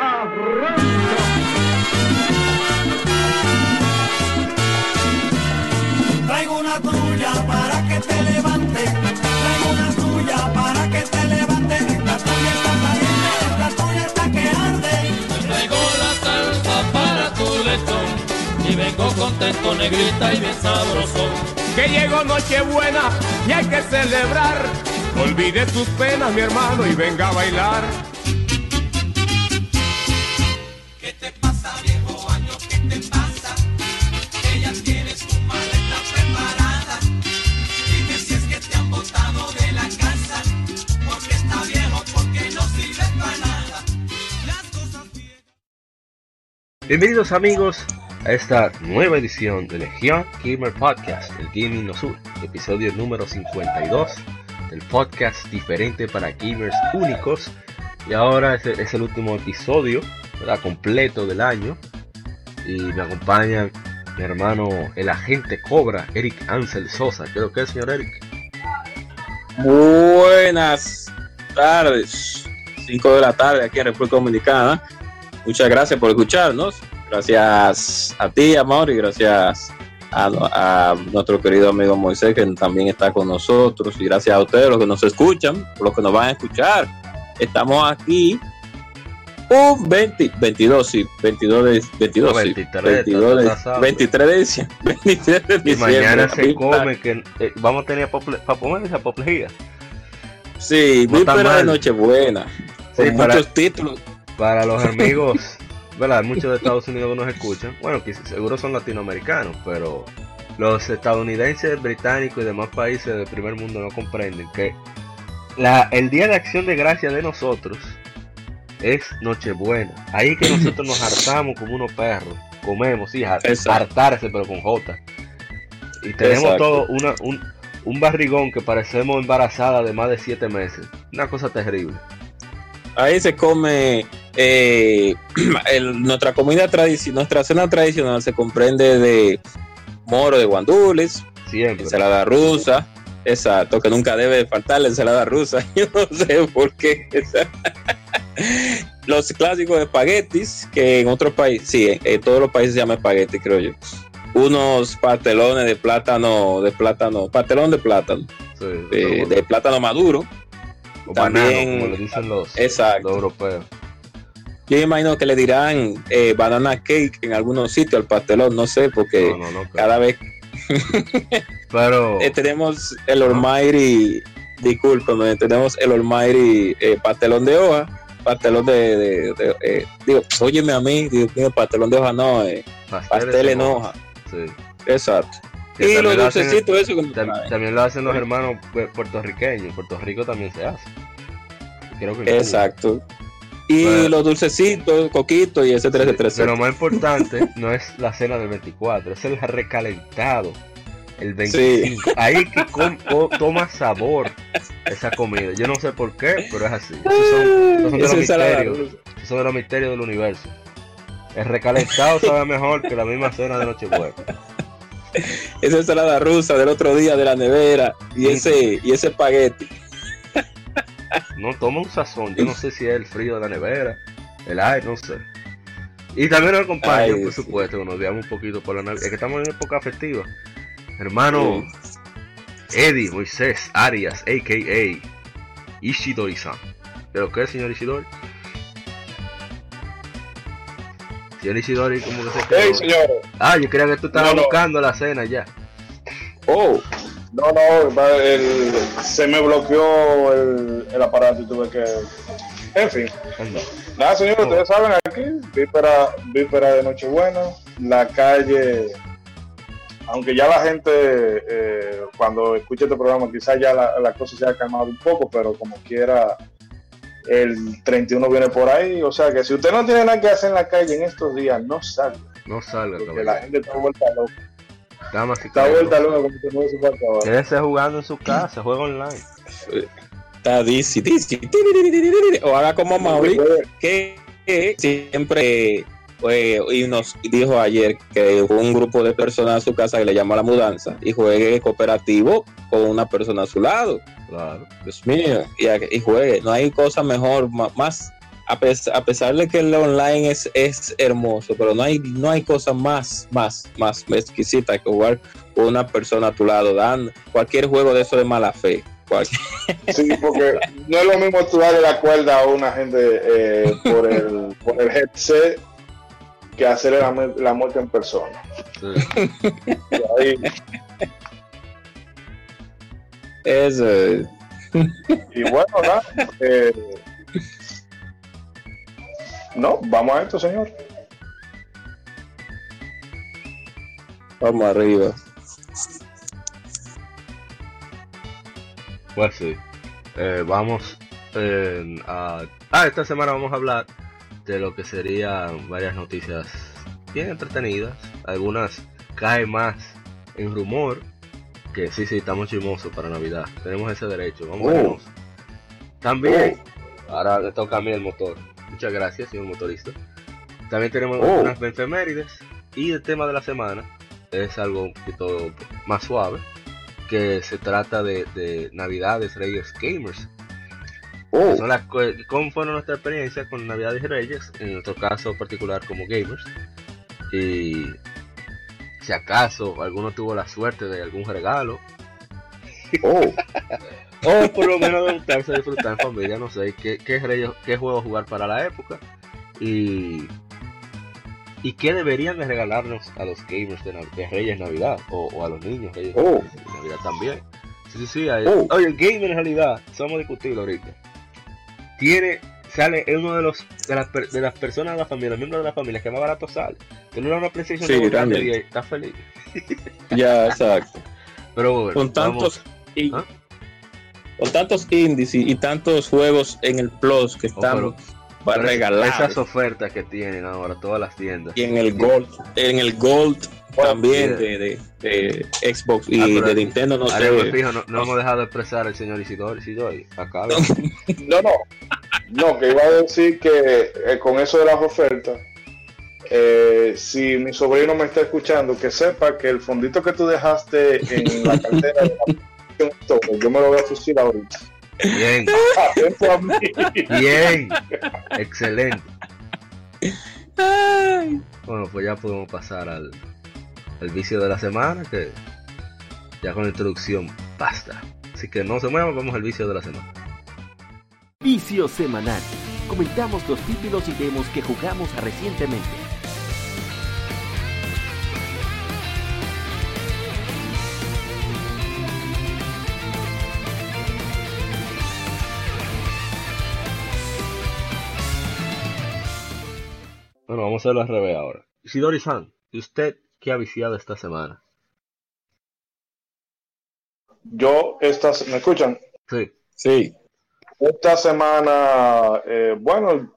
Arranca. Traigo una tuya para que te levante. Traigo una tuya para que te levante. La tuya está caliente, la tuya está que arde. Traigo la salsa para tu lechón y vengo contento, negrita y bien sabroso. Que llegó Nochebuena y hay que celebrar. Olvide sus penas, mi hermano, y venga a bailar. Bienvenidos amigos a esta nueva edición de Legion Gamer Podcast, el Gaming No Sur, episodio número 52 del podcast diferente para gamers únicos. Y ahora es, el último episodio, ¿verdad? completo del año. Y me acompaña mi hermano, el agente Cobra, Eric Ansel Sosa. Creo que es, señor Eric. Buenas tardes, 5 de la tarde aquí en República Dominicana. Muchas gracias por escucharnos. Gracias a ti, amor, y gracias a, a nuestro querido amigo Moisés, que también está con nosotros. Y gracias a ustedes, los que nos escuchan, los que nos van a escuchar. Estamos aquí un 20, 22, sí, 22 de, 22, No, sí, 23, 22 de, está atrasado. 23 de diciembre. 23 de Y diciembre. mañana se come, que eh, vamos a tener esa apoplejía. Sí, No víspera de. Nochebuena. Sí, con para- muchos títulos. Para los amigos, ¿verdad? Muchos de Estados Unidos que nos escuchan, bueno, que seguro son latinoamericanos, pero los estadounidenses, británicos y demás países del primer mundo no comprenden que la, el día de acción de gracia de nosotros es Nochebuena. Ahí es que nosotros nos hartamos como unos perros, comemos, sí, Exacto. hartarse, pero con J. Y tenemos Exacto. todo una, un, un barrigón que parecemos embarazada de más de siete meses. Una cosa terrible. Ahí se come eh, el- nuestra comida tradicional, nuestra cena tradicional se comprende de moro de guandules, Siempre. ensalada rusa, exacto, que nunca debe faltar la ensalada rusa, yo no sé por qué. Los clásicos espaguetis, que en otros países, sí, en, todos los países se llama espagueti, creo yo. Unos pastelones de plátano, de plátano, pastelón de plátano, Sí, de, plátano maduro, o también- banano, como le dicen los, exacto. los europeos. Yo imagino que le dirán eh, banana cake en algunos sitios al pastelón, no sé, porque No, no, no, claro. cada vez Pero eh, tenemos el Almighty, discúlpame, tenemos el Almighty eh, pastelón de hoja, pastelón de, de- de, digo, óyeme a mí, digo, pastelón de hoja no, eh, pastel en hoja, Sí. exacto. Que Y los también, lo dulcecitos, eso que nos tam- traen. también lo hacen los hermanos pu- puertorriqueños. En Puerto Rico también se hace. Creo que Cuba. Y Bueno. los dulcecitos, coquitos y etcétera, Sí, etcétera, Pero lo más importante no es la cena del 24, es el recalentado. El 25. Ahí que toma sabor esa comida. Yo no sé por qué, pero es así. Esos son, esos son de los misterios. Esos son de los misterios del universo. El recalentado sabe mejor que la misma cena de Nochebuena. esa ensalada rusa del otro día de la nevera y Sí. ese y ese espagueti. No toma un sazón. Yo no sé si es el frío de la nevera, el aire, no sé. Y también nos acompaña, por sí. supuesto, que nos veamos un poquito por la Navidad. Es que estamos en época festiva. Hermano Eddie Moisés Arias, a.k.a. Ishidori-san. ¿Pero qué, señor Ishidori? Señor Ishidori, ¿cómo que se quedó? Hey, señor. Ah, yo creía que tú estabas No, no. buscando la cena ya. Oh, No, no, el- se me bloqueó el, el aparato y tuve que. En fin. Anda. Nada, señor, Oh. ustedes saben aquí, víspera, víspera de Nochebuena, la calle aunque ya la gente, eh, cuando escuche este programa, quizás ya la, la cosa se ha calmado un poco, pero como quiera, el 31 viene por ahí. O sea que si usted no tiene nada que hacer en la calle en estos días, no salga. No salga, Porque la gente está vuelta loca. Damas y Está vuelta loca como se mueve su falta. Quédese jugando en su casa, juega online. Está Dizzy, Dizzy. O haga como Mauri, que que siempre fue y nos dijo ayer que un grupo de personas a su casa que le llama la mudanza y juegue cooperativo con una persona a su lado. Claro. Dios mío, y, juegue. No hay cosa mejor, más, a, pes- a pesar de que el online es, es hermoso, pero no hay, no hay cosa más, más, más exquisita que jugar con una persona a tu lado, dando cualquier juego de eso de mala fe. Cualquier- Sí, porque no es lo mismo tú darle la cuerda a una gente eh, por, el, por el headset que hacerle la, la muerte en persona. Sí. Y ahí- Eso es. y bueno, nada, eh, no, vamos a esto, señor. Vamos arriba. Pues sí. Eh, vamos eh, a... Ah, esta semana vamos a hablar de lo que serían varias noticias bien entretenidas. Algunas caen más en rumor. Que sí, sí, estamos chismosos para Navidad. Tenemos ese derecho. Vamos Oh. También, ahora le toca a mí el motor. Muchas gracias, señor motorista. También tenemos Oh. unas efemérides. Y el tema de la semana es algo un poquito más suave que se trata de, de Navidades Reyes Gamers. Oh, son las ¿Cómo fueron nuestra experiencia con Navidades y Reyes? En nuestro caso particular como gamers. Y si acaso alguno tuvo la suerte de algún regalo. oh. O por lo menos de gustarse disfrutar en familia. No sé qué, qué, reyes- qué juego jugar para la época. Y... ¿Y qué deberían de regalarnos a los gamers de, Nav- de Reyes Navidad? O, o a los niños Reyes Oh. Navidad también. Sí, sí, sí. hay- Oh. Oye, el gamer en realidad, somos discutirlo ahorita. Tiene, sale, es uno de los de las, per- de las personas de la familia, miembros de la familia que más barato sale. Das una PlayStation Sí, de realmente. y estás feliz. Ya, exacto. Pero bueno, Con tantos, y- ¿Ah? Con tantos indies y, y tantos juegos en el Plus que están pero- para regalar. esas ofertas que tienen ahora todas las tiendas. y en el Gold, en el Gold también yeah. de, de- de Xbox y Ah, de Nintendo no me sé. fijo, no, no hemos dejado de expresar al señor Isidori. Isidori, acá. No, no. No, que iba a decir que eh, con eso de las ofertas, eh, si mi sobrino me está escuchando, que sepa que el fondito que tú dejaste en la cartera de la PlayStation, yo me lo voy a fusilar ahorita. Bien, Atento a mí. bien. Excelente. Bueno, pues ya podemos pasar al, al vicio de la semana, que ya con la introducción basta. Así que no se muevan, vamos al vicio de la semana. Vicio semanal. Comentamos los títulos y demos que jugamos recientemente. Vamos a hacerlo al revés ahora. Isidori-san, ¿y usted qué ha viciado esta semana? Yo, estas, ¿me escuchan? Sí. Sí. Esta semana, eh, bueno,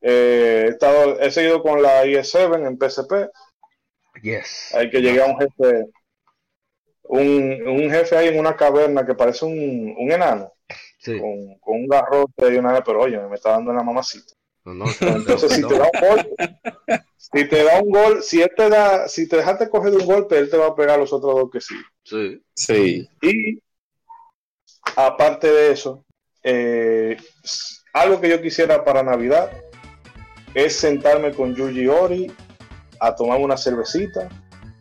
eh, he, estado, he seguido con la IE7 en PSP. Yes. Hay que llegar a un jefe, un, un jefe ahí en una caverna que parece un, un enano, Sí. con, con un garrote y una pero oye, me está dando la mamacita. No, no, Entonces, si te da un golpe, si te da un gol, si él te da, si te dejaste coger un golpe, él te va a pegar los otros dos que sí. Sí. Sí. Y aparte de eso, eh, algo que yo quisiera para Navidad es sentarme con Yuji Ori a tomar una cervecita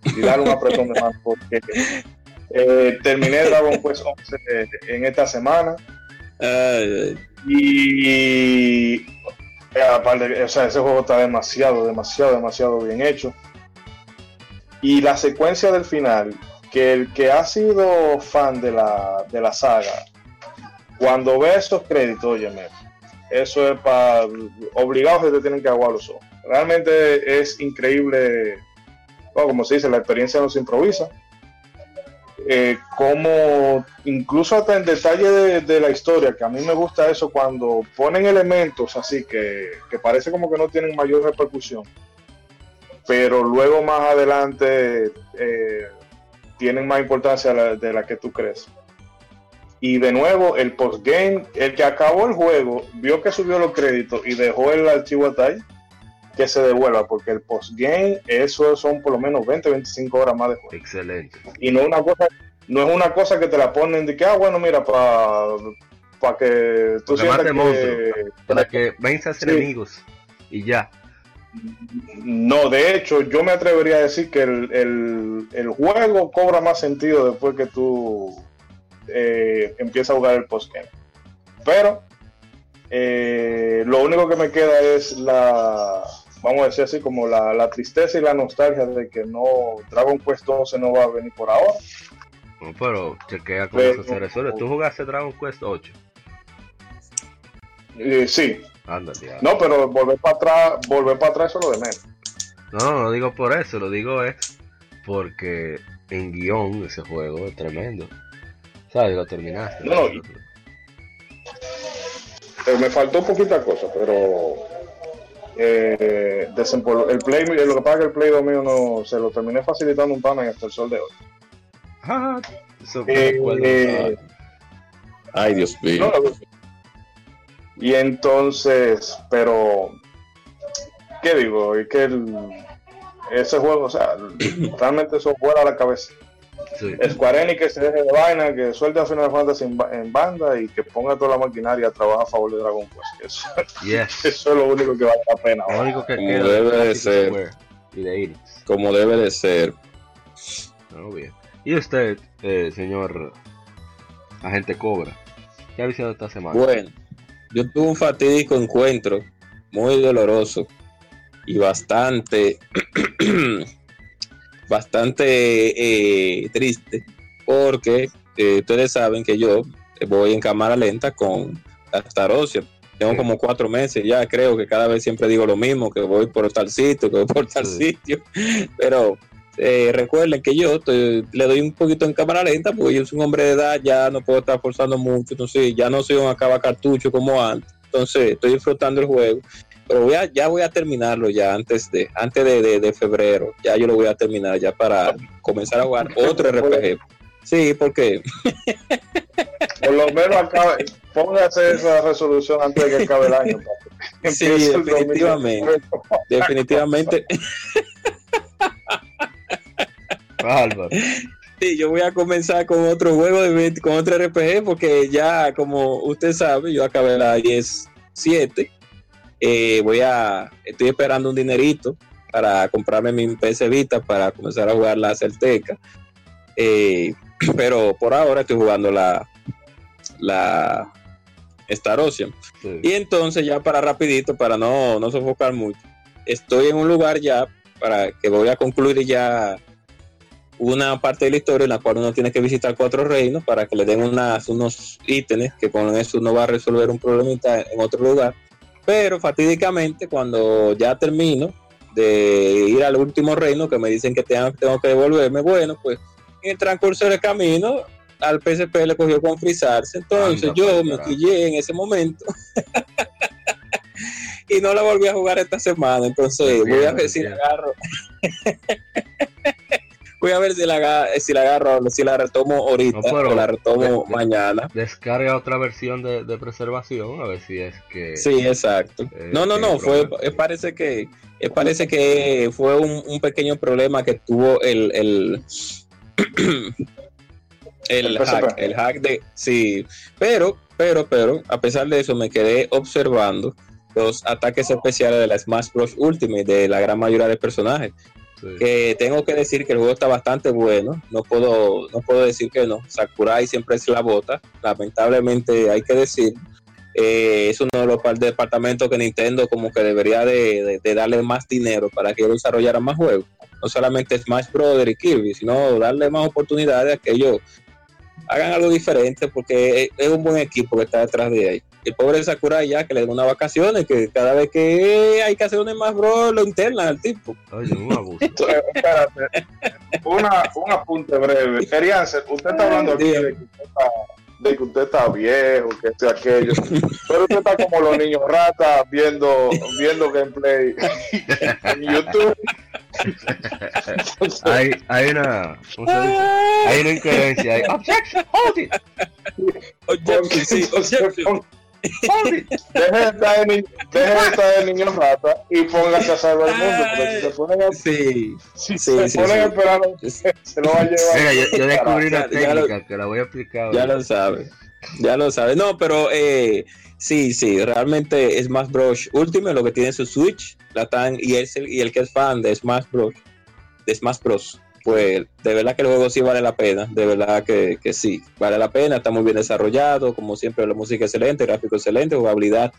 y darle un apretón de mano porque eh, terminé Dragon Quest 11 en esta semana Ay, y eh, aparte, o sea, ese juego está demasiado, demasiado, demasiado bien hecho. Y la secuencia del final, que el que ha sido fan de la, de la saga, cuando ve esos créditos, óyeme, eso es para obligados que te tienen que aguar los ojos. Realmente es increíble, como se dice, la experiencia no se improvisa. Eh, como incluso hasta en detalle de, la historia, que a mí me gusta eso cuando ponen elementos así que, que parece como que no tienen mayor repercusión, pero luego más adelante eh, tienen más importancia de la que tú crees. Y de nuevo, el postgame, el que acabó el juego, vio que subió los créditos y dejó el archivo hasta ahí, que se devuelva, porque el postgame, eso son por lo menos 20, 25 horas más de juego. Excelente. Y no es una cosa, no es una cosa que te la ponen de que, ah, bueno, mira, para que tú Porque sientas monstruos. Para que... que venzas Sí. enemigos. Y ya. No, de hecho, yo me atrevería a decir que el, el- el juego cobra más sentido después que tú eh, empiezas a jugar el postgame. Pero eh, lo único que me queda es la, vamos a decir así, como la, la tristeza y la nostalgia de que no Dragon Quest 12 no va a venir por ahora. No, pero chequea cómo Pero- eso se resuelve. Tú jugaste Dragon Quest 8. Eh, sí, Ándale. no, pero volver para atrás, volver para atrás eso es lo de menos. No, no lo digo por eso, lo digo es porque en guion ese juego es tremendo. ¿Sabes? Lo terminaste. No, no, y- Eh, me faltó poquita cosa, pero eh, desempol- el play, lo que pasa es que el play 2 mío no se lo terminé facilitando un pana y hasta el sol de hoy. Ah, eso Eh, eh, Ay, Dios mío. no, y entonces, pero ¿qué digo? Es que el- ese juego, o sea, realmente eso fuera a la cabeza. Sí. Square Enix que se deje de vaina, que suelte a Final Fantasy en, en banda y que ponga toda la maquinaria a trabajar a favor de Dragon Quest. Eso, Yes. eso es lo único que vale la pena. Lo único que Como queda debe de ser. Square y de Enix. Como debe de ser. No, bien. Y usted, eh, señor agente Cobra, ¿qué ha visitado esta semana? Bueno, yo tuve un fatídico encuentro, muy doloroso y bastante, bastante eh, triste, porque eh, ustedes saben que yo voy en cámara lenta con Astarosia. Tengo Sí. como cuatro meses ya, creo que cada vez siempre digo lo mismo, que voy por tal sitio, que voy por tal Sí. sitio, pero eh, recuerden que yo estoy- le doy un poquito en cámara lenta porque yo soy un hombre de edad, ya no puedo estar forzando mucho, entonces ya no soy un acaba cartucho como antes, entonces estoy disfrutando el juego, pero voy a, ya voy a terminarlo ya antes de antes de, de- de febrero, ya yo lo voy a terminar ya para comenzar a jugar otro RPG. Sí, porque Por lo menos acabe, póngase esa resolución antes de que acabe el año. Sí, definitivamente. 2023. definitivamente Bárbaro. Sí, yo voy a comenzar con otro juego de 20 con otro RPG porque ya como usted sabe, yo acabé la 10-7. Eh, voy a estoy esperando un dinerito para comprarme mi PC Vita para comenzar a jugar la Celteca. Eh, pero por ahora estoy jugando la la Star Ocean. Sí. Y entonces ya para rapidito, para no, no sofocar mucho, estoy en un lugar ya para que voy a concluir ya una parte de la historia en la cual uno tiene que visitar cuatro reinos para que le den unas, unos ítems que con eso uno va a resolver un problemita en otro lugar. Pero fatídicamente cuando ya termino de ir al último reino que me dicen que tengo, tengo que devolverme, bueno, pues en el transcurso del camino al PSP le cogió con frizarse. Entonces Anda, yo pa'l me quillé en ese momento. y no la volví a jugar esta semana. Entonces voy a ver si agarro. voy a ver si la, aga- si la agarro, si la retomo ahorita No, pero- o la retomo de- mañana. Descarga otra versión de, de preservación, a ver si es que... Sí, exacto. Eh, no, no, no, fue, eh, parece que, eh, parece que fue un, un pequeño problema que tuvo el, el, el, El hack, el hack de, sí, pero, pero, pero, a pesar de eso me quedé observando los ataques especiales de la Smash Bros. Ultimate de la gran mayoría de personajes Que tengo que decir que el juego está bastante bueno. No puedo, no puedo decir que no. Sakurai siempre es la bota. Lamentablemente hay que decir. eh, es uno de los par- departamentos que Nintendo como que debería de, de- darle más dinero para que ellos desarrollaran más juegos. No solamente Smash Brothers y Kirby, sino darle más oportunidades a aquellos hagan algo diferente porque es, es un buen equipo que está detrás de ahí. El pobre Sakurai ya que le den unas vacaciones, que cada vez que hay que hacer un más bro, lo internan al tipo. Oye, un abuso. Espérate, una, un apunte breve. Querían ser, usted está hablando aquí de que usted está, de que usted está viejo, que y aquello, pero usted está como los niños ratas viendo, viendo gameplay en YouTube. Hay, hay una. Hay una incoherencia. Hay, objection, hold it, Objection, sí, objection. hold it. Deje de estar de, ni- deje de estar de niños ratas y póngase a salvar el mundo, porque si se ponen a, Sí, si sí, se sí, ponen sí. a esperar, se lo va a llevar. Mira, yo, yo descubrí una Ya- ya lo- técnica que la voy a aplicar. ya lo sabe. Ya lo sabe. No, pero eh, sí, sí, realmente Smash Bros. Ultimate lo que tiene su Switch, la tan, y, el, y el que es fan de Smash Bros. De Smash Bros. Pues de verdad que el juego sí vale la pena, de verdad que, que sí, vale la pena, está muy bien desarrollado, como siempre la música excelente, gráfico excelente, jugabilidad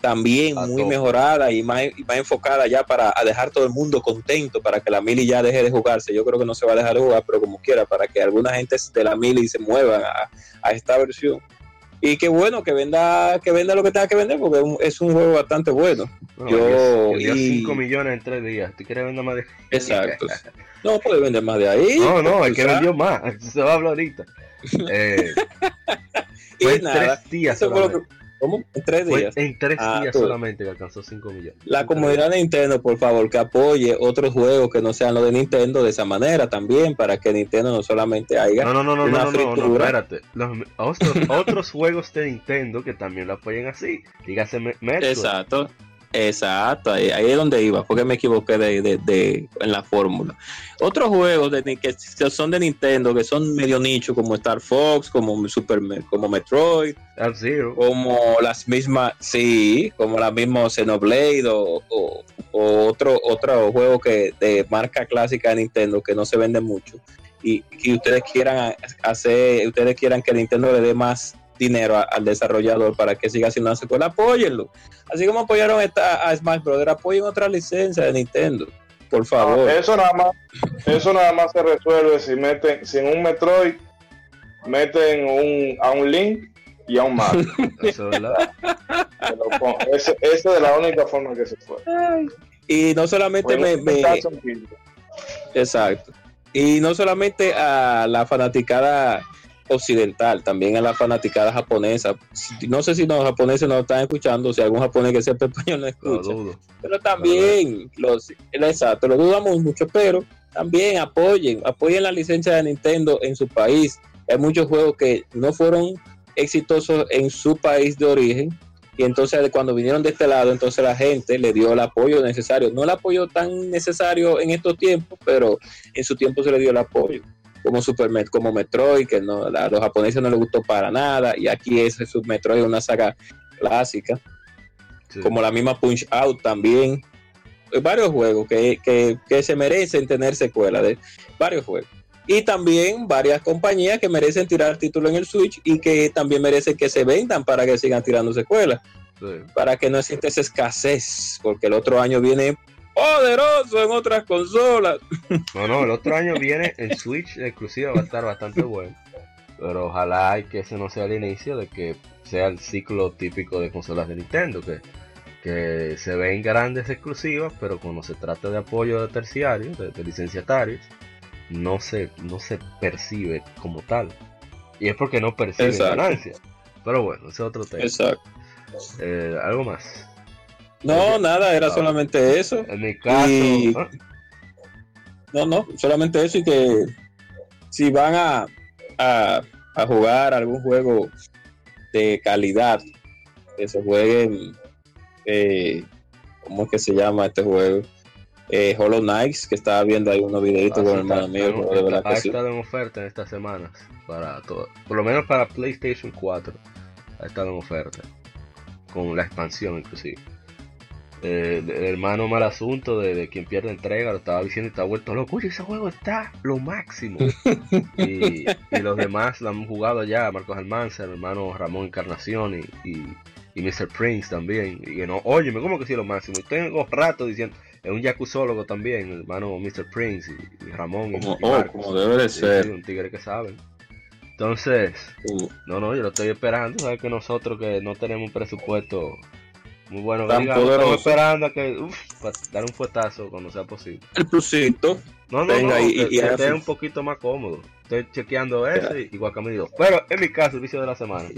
también A muy mejorada y más, y más enfocada ya para a dejar todo el mundo contento, para que la mili ya deje de jugarse. Yo creo que no se va a dejar de jugar, pero como quiera, para que alguna gente de la mili se muevan a, a esta versión. Y qué bueno que venda, que venda lo que tenga que vender, porque es un- es un juego bastante bueno. Bueno, yo- yo, dio y- 5 millones en 3 días. ¿Tú quieres vender más de Exacto. No puede vender más de ahí. No, no, el que vendió más. Se va a hablar ahorita. Eh, Y fue en nada, 3 días eso fue lo solamente. que- ¿Cómo? En tres Fue días. en 3 Ah, días tú. solamente que alcanzó 5 millones. La tres comunidad de Nintendo, por favor, que apoye otros juegos que no sean los de Nintendo de esa manera también, para que Nintendo no solamente haya No, no, no, no, una no, no, no, espérate. Los, otros, otros juegos de Nintendo que también lo apoyen así. Dígase Me- Metroid. Exacto, exacto, ahí, ahí es donde iba, porque me equivoqué de, de- de- en la fórmula. Otros juegos de, que, son de Nintendo, que son medio nicho, como Star Fox, como Super como Metroid, como las mismas, sí, como la misma Xenoblade o, o- o otro, otro juego que de marca clásica de Nintendo que no se vende mucho y que ustedes quieran hacer, ustedes quieran que Nintendo le dé más dinero a- al desarrollador para que siga haciendo una secuela, apóyenlo. Así como apoyaron esta, a Smash Bros., apoyen otra licencia de Nintendo, por favor. Eso nada más, eso nada más se resuelve si meten, si en un Metroid meten un, a un Link y a un Mario. Eso es Ese- Esa es la única forma que se puede. Y no solamente me, me- Exacto. Y no solamente a la fanaticada occidental, también a la fanaticada japonesa. No sé si los japoneses nos están escuchando, si algún japonés que sepa español no escucha. pero también, los, exacto, lo dudamos mucho, pero también apoyen, apoyen la licencia de Nintendo en su país. Hay muchos juegos que no fueron exitosos en su país de origen. Y entonces cuando vinieron de este lado, entonces la gente le dio el apoyo necesario. No el apoyo tan necesario en estos tiempos, pero en su tiempo se le dio el apoyo. Como Super Met- como Metroid, que no, a los japoneses no les gustó para nada. Y aquí es Super Metroid, una saga clásica Sí. como la misma Punch Out también. Hay Varios juegos que, que- que se merecen tener secuela de varios juegos. Y también varias compañías que merecen tirar título en el Switch y que también merecen que se vendan para que sigan tirando secuelas, Sí. para que no exista esa escasez, porque el otro año viene poderoso en otras consolas. No, no, el otro año viene el Switch exclusivo, va a estar bastante bueno. Pero ojalá y que ese no sea el inicio de que sea el ciclo típico de consolas de Nintendo, que, que se ven grandes exclusivas, pero cuando se trata de apoyo de terciarios, de, de licenciatarios, no se, no se percibe como tal. Y es porque no perciben ganancias. Pero bueno, ese es otro tema. Exacto. Eh, Algo más. No, nada, era solamente eso. En mi caso, Y- No, no, solamente eso y que si van a, a, a jugar algún juego de calidad, que se jueguen, eh, ¿cómo es que se llama este juego? Eh, Hollow Knights, que estaba viendo ahí unos videitos Ah, con el hermano mío, de verdad ha estado en oferta en estas semanas para todo, por lo menos para PlayStation 4 ha estado en oferta con la expansión inclusive. Eh, el hermano mal asunto de, de quien pierde entrega lo estaba diciendo y está vuelto loco. Oye, ese juego está lo máximo. y, y los demás lo han jugado ya, Marcos Almanza, el hermano Ramón Encarnación y, y, y Mr. Prince también. Y que no, oye, ¿cómo que sí lo máximo? Y tengo rato diciendo, es un yacuzólogo también, el hermano Mr. Prince y, y Ramón Como, y oh, como debe de ser. sí, un tigre que saben. Entonces, Uh, no, no, yo lo estoy esperando. Sabes que nosotros que no tenemos un presupuesto muy bueno, Tan digamos, poderoso. estamos esperando a que, uf, para dar un fuetazo cuando sea posible. el plusito. No, no, Venga, no, y- que, y esté un poquito más cómodo. Estoy chequeando eso y igual que me digo. Pero en mi caso, el vicio de la semana,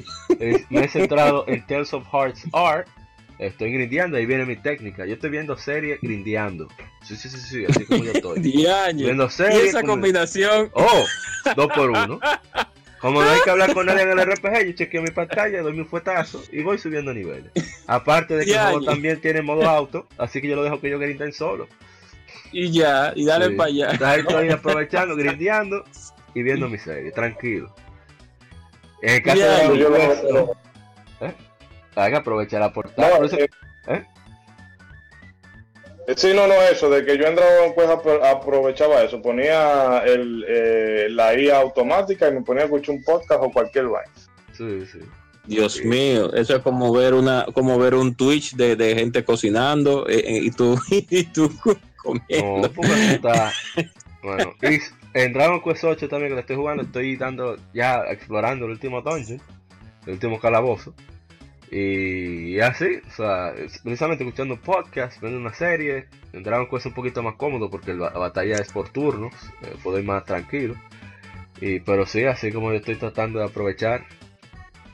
me he centrado en Tales of Hearts Art. Estoy grindeando, ahí viene mi técnica. Yo estoy viendo series grindeando. Sí, sí, sí, sí, así como yo estoy. Viendo Y series. esa como- combinación. Oh, dos por uno. Como no hay que hablar con nadie en el RPG, yo chequeo mi pantalla, doy mi fuetazo y voy subiendo niveles. Aparte de que el juego también tiene modo auto, así que yo lo dejo que yo grinden solo. Y ya, y dale Sí. para allá. Entonces ahí estoy aprovechando, grindeando y viendo mi serie, tranquilo. En el caso Ya, de Yo, lo- ¿eh? hay que aprovechar la portada. no, por eso- eh, ¿eh? Eh, Sí, no, no, eso, de que yo entraba pues apro- aprovechaba eso, ponía el, eh, la IA automática y me ponía a escuchar un podcast o cualquier vaina. Sí, sí. Dios mío, eso es como ver una, como ver un Twitch de, de gente cocinando eh, eh, y tú, y tú comiendo. No, está. Bueno, y en Dragon Quest 8 también que lo estoy jugando, estoy dando, ya explorando el último dungeon, el último calabozo. Y así, o sea, precisamente escuchando podcast, viendo una serie. En Dragon Quest es un poquito más cómodo porque la la batalla es por turnos, eh, puedo ir más tranquilo. Y, pero sí, así como yo estoy tratando de aprovechar.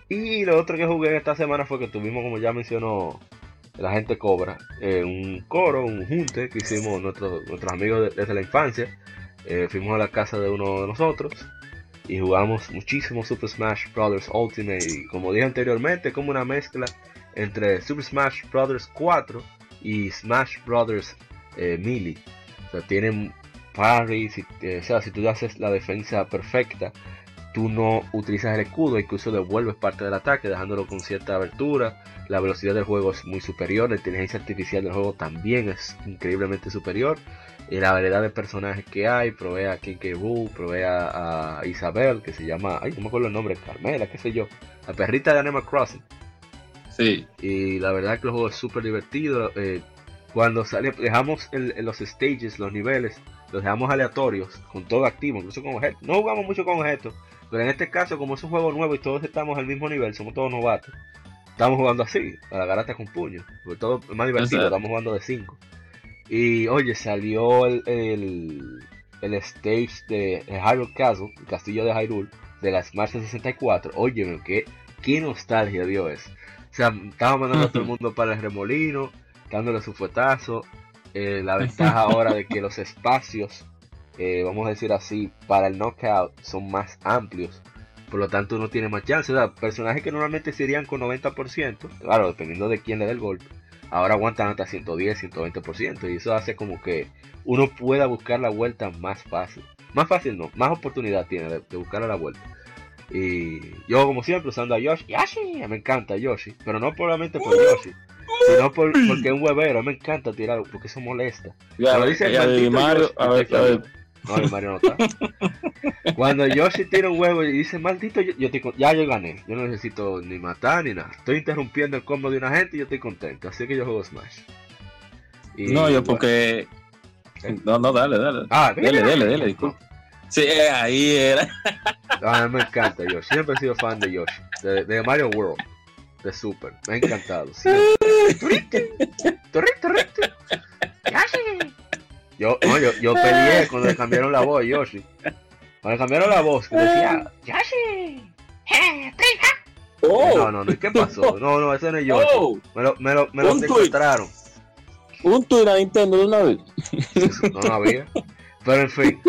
Y lo otro que jugué esta semana fue que tuvimos, como ya mencionó la gente Cobra, eh, un coro, un junte que hicimos nuestros, nuestros amigos de- desde la infancia. Eh, fuimos a la casa de uno de nosotros y jugamos muchísimo Super Smash Bros. Ultimate. Y como dije anteriormente, como una mezcla entre Super Smash Bros. 4 y Smash Bros. Eh, Melee. O sea, tienen parries, y, eh, o sea, si tú haces la defensa perfecta, tú no utilizas el escudo, incluso devuelves parte del ataque, dejándolo con cierta abertura. La velocidad del juego es muy superior, la inteligencia artificial del juego también es increíblemente superior. Y la variedad de personajes que hay, provee a King K. Rool, provee a, a Isabel, que se llama, ay, no me acuerdo el nombre, Carmela, qué sé yo, la perrita de Animal Crossing. Sí. Y la verdad que el juego es súper divertido. eh, cuando sale, dejamos el- los stages, los niveles, los dejamos aleatorios, con todo activo, incluso con objetos. No jugamos mucho con objetos, pero en este caso, como es un juego nuevo y todos estamos al mismo nivel, somos todos novatos, estamos jugando así, a la garata con puño. Porque todo es más divertido, estamos jugando de 5. Y oye, salió el, el, el stage de Hyrule Castle, el castillo de Hyrule, de las Smash 64. Oye, qué, qué nostalgia dio eso. O sea, estaba mandando a todo el mundo para el remolino, dándole su fuetazo. Eh, la ventaja ahora de que los espacios, eh, vamos a decir así, para el knockout son más amplios. Por lo tanto, uno tiene más chance. O sea, personajes que normalmente se irían con 90%, claro, dependiendo de quién le dé el golpe, ahora aguantan hasta 110, 120%. Y eso hace como que uno pueda buscar la vuelta más fácil. Más fácil no, más oportunidad tiene de, de buscar a la vuelta. Y yo, como siempre, usando a Yoshi. Yoshi, me encanta Yoshi. Pero no solamente por Yoshi, sino por, porque es un huevero. Me encanta tirar, porque eso molesta. Ya, Pero dice el ya de maldito Mario, Yoshi, a ver, a ver. No, el Mario no está. Cuando Yoshi tira un huevo y dice, maldito, yo, yo con- ya yo gané. Yo no necesito ni matar ni nada. Estoy interrumpiendo el combo de una gente y yo estoy contento. Así que yo juego Smash. Y, No, yo bueno. porque. No, no, dale, dale. Ah, Dele, dele, dele, disculpa. Sí, eh, ahí era. A mí me encanta Yoshi. Siempre he sido fan de Yoshi. De, de Mario World. De Super. Me ha encantado. siempre. Turrito, turrito, turrito. Yoshi. Yo, no, yo, yo peleé cuando le cambiaron la voz a Yoshi. Cuando le cambiaron la voz, que decía Yoshi. Eh. Oh, No, no, no. ¿Qué pasó? No, no, ese no es Yoshi. oh, Me lo, me lo, me lo secuestraron. un tuit a Nintendo de una vez. No lo había. Pero en fin,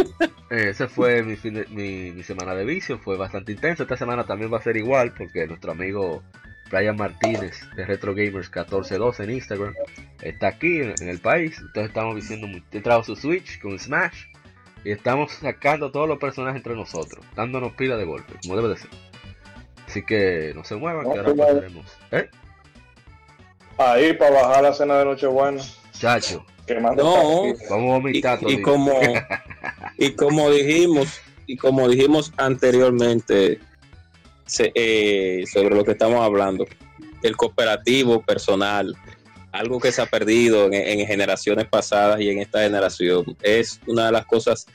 eh, ese fue mi, fin de- mi, mi semana de vicio, fue bastante intenso. Esta semana también va a ser igual porque nuestro amigo Brian Martínez de Retro Gamers 1412 en Instagram está aquí en, en el país. Entonces estamos diciendo, muy- él trajo su Switch con Smash y estamos sacando todos los personajes entre nosotros, dándonos pila de golpe, como debe de ser. Así que no se muevan, que ahora pasaremos. ¿Eh? Ahí para bajar la cena de Nochebuena. Chacho, Quemando No. vamos a Y, vomitar y todito. como y como dijimos y como dijimos anteriormente se- eh, sobre lo que estamos hablando el cooperativo personal algo que se ha perdido en, en generaciones pasadas y en esta generación es una de las cosas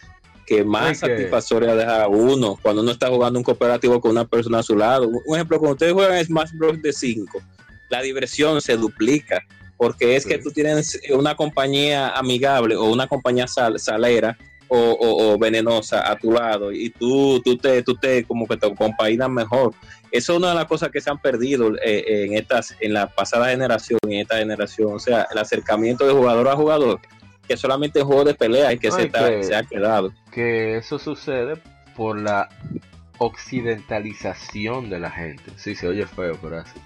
que más satisfactoria deja a uno cuando uno está jugando un cooperativo con una persona a su lado. Un ejemplo, cuando ustedes juegan Smash Bros. de 5, la diversión se duplica, porque es Sí. que tú tienes una compañía amigable o una compañía sal- salera o, o- o venenosa a tu lado y tú, tú, te, tú te como que te acompañas mejor. Eso es una de las cosas que se han perdido eh, en estas en la pasada generación y en esta generación. O sea, el acercamiento de jugador a jugador, que solamente es juego de pelea y que, se, Ay, está- que- se ha quedado. que eso sucede por la occidentalización de la gente. Sí, se oye feo, pero así.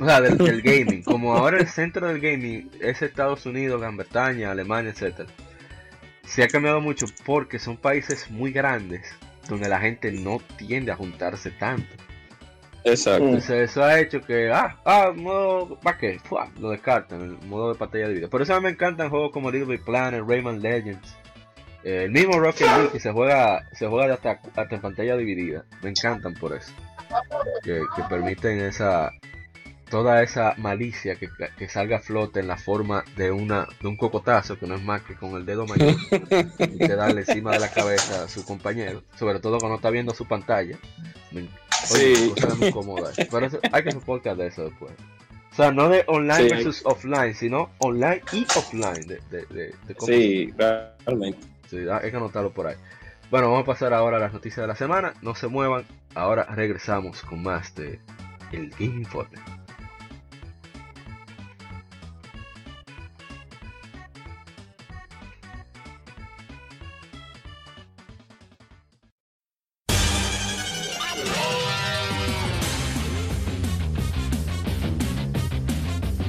O sea, del, del gaming. Como ahora el centro del gaming es Estados Unidos, Gran Bretaña, Alemania, etcétera. Se ha cambiado mucho porque son países muy grandes donde la gente no tiende a juntarse tanto. Exacto. Entonces eso ha hecho que, ah, ah, modo, ¿para qué? Fua, lo descartan, el modo de pantalla dividida. Por eso a mí me encantan juegos como Little Big Planet, Rayman Legends. eh, el mismo Rocket League que se juega, se juega hasta, hasta en pantalla dividida. Me encantan por eso. Que, que permiten esa toda esa malicia que, que salga a flote en la forma de una de un cocotazo que no es más que con el dedo mayor y que darle encima de la cabeza a su compañero, sobre todo cuando está viendo su pantalla. Oye, Sí. muy cómoda. Pero eso- hay que podcast de eso después. O sea, no de online Sí, hay- versus offline, sino online y offline. De, de, de, de cómo- Sí, realmente. Sí, hay que anotarlo por ahí. Bueno, vamos a pasar ahora a las noticias de la semana. No se muevan. Ahora regresamos con más de El Game Informe.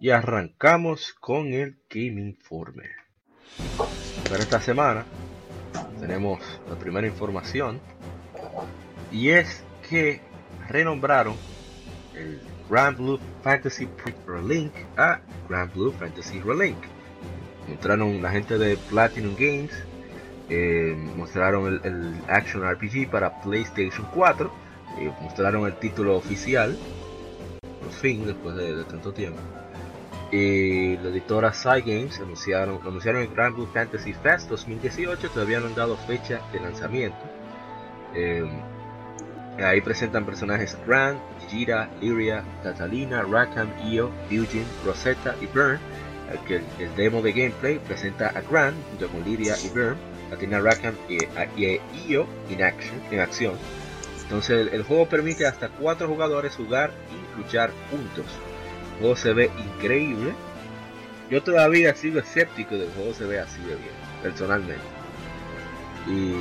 Y arrancamos con el Game Informe. Para esta semana tenemos la primera información y es que renombraron el Grand Blue Fantasy Relink a Grand Blue Fantasy Relink. Mostraron la gente de Platinum Games, eh, mostraron el, Action RPG para PlayStation 4, eh, mostraron el título oficial, por fin, después de, tanto tiempo. Y la editora Cygames anunciaron, anunciaron el Grand Blue Fantasy Fest 2018, todavía no han dado fecha de lanzamiento. Eh, ahí presentan personajes Grant, Gira, Lyria, Catalina, Rackham, Io, Eugene, Rosetta y Byrne. El, el demo de gameplay presenta a Grant junto con Lyria y Byrne, Catalina Rackham y, a- y Io en, action, en acción. Entonces el, juego permite hasta cuatro jugadores jugar y luchar juntos. El juego se ve increíble. Yo todavía sigo escéptico del juego se ve así de bien, personalmente. Y,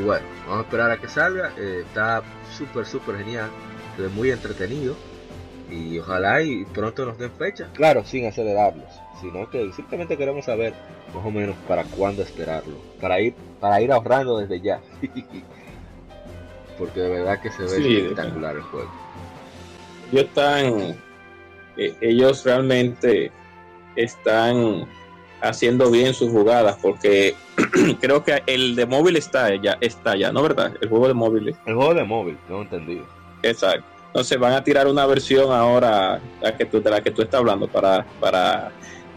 bueno, vamos a esperar a que salga. Eh, está súper, súper genial. Se muy entretenido. y ojalá y pronto nos den fecha. Claro, sin acelerarlos, sino que simplemente queremos saber más o menos para cuándo esperarlo, para ir, para ir ahorrando desde ya. Porque de verdad que se ve Sí, espectacular el juego. ellos están, eh, ellos realmente están haciendo bien sus jugadas porque creo que el de móvil está ya, está ya, ¿no verdad? El juego de móvil, El juego de móvil, tengo entendido. exacto. Entonces van a tirar una versión ahora la que tú, de la que tú estás hablando para para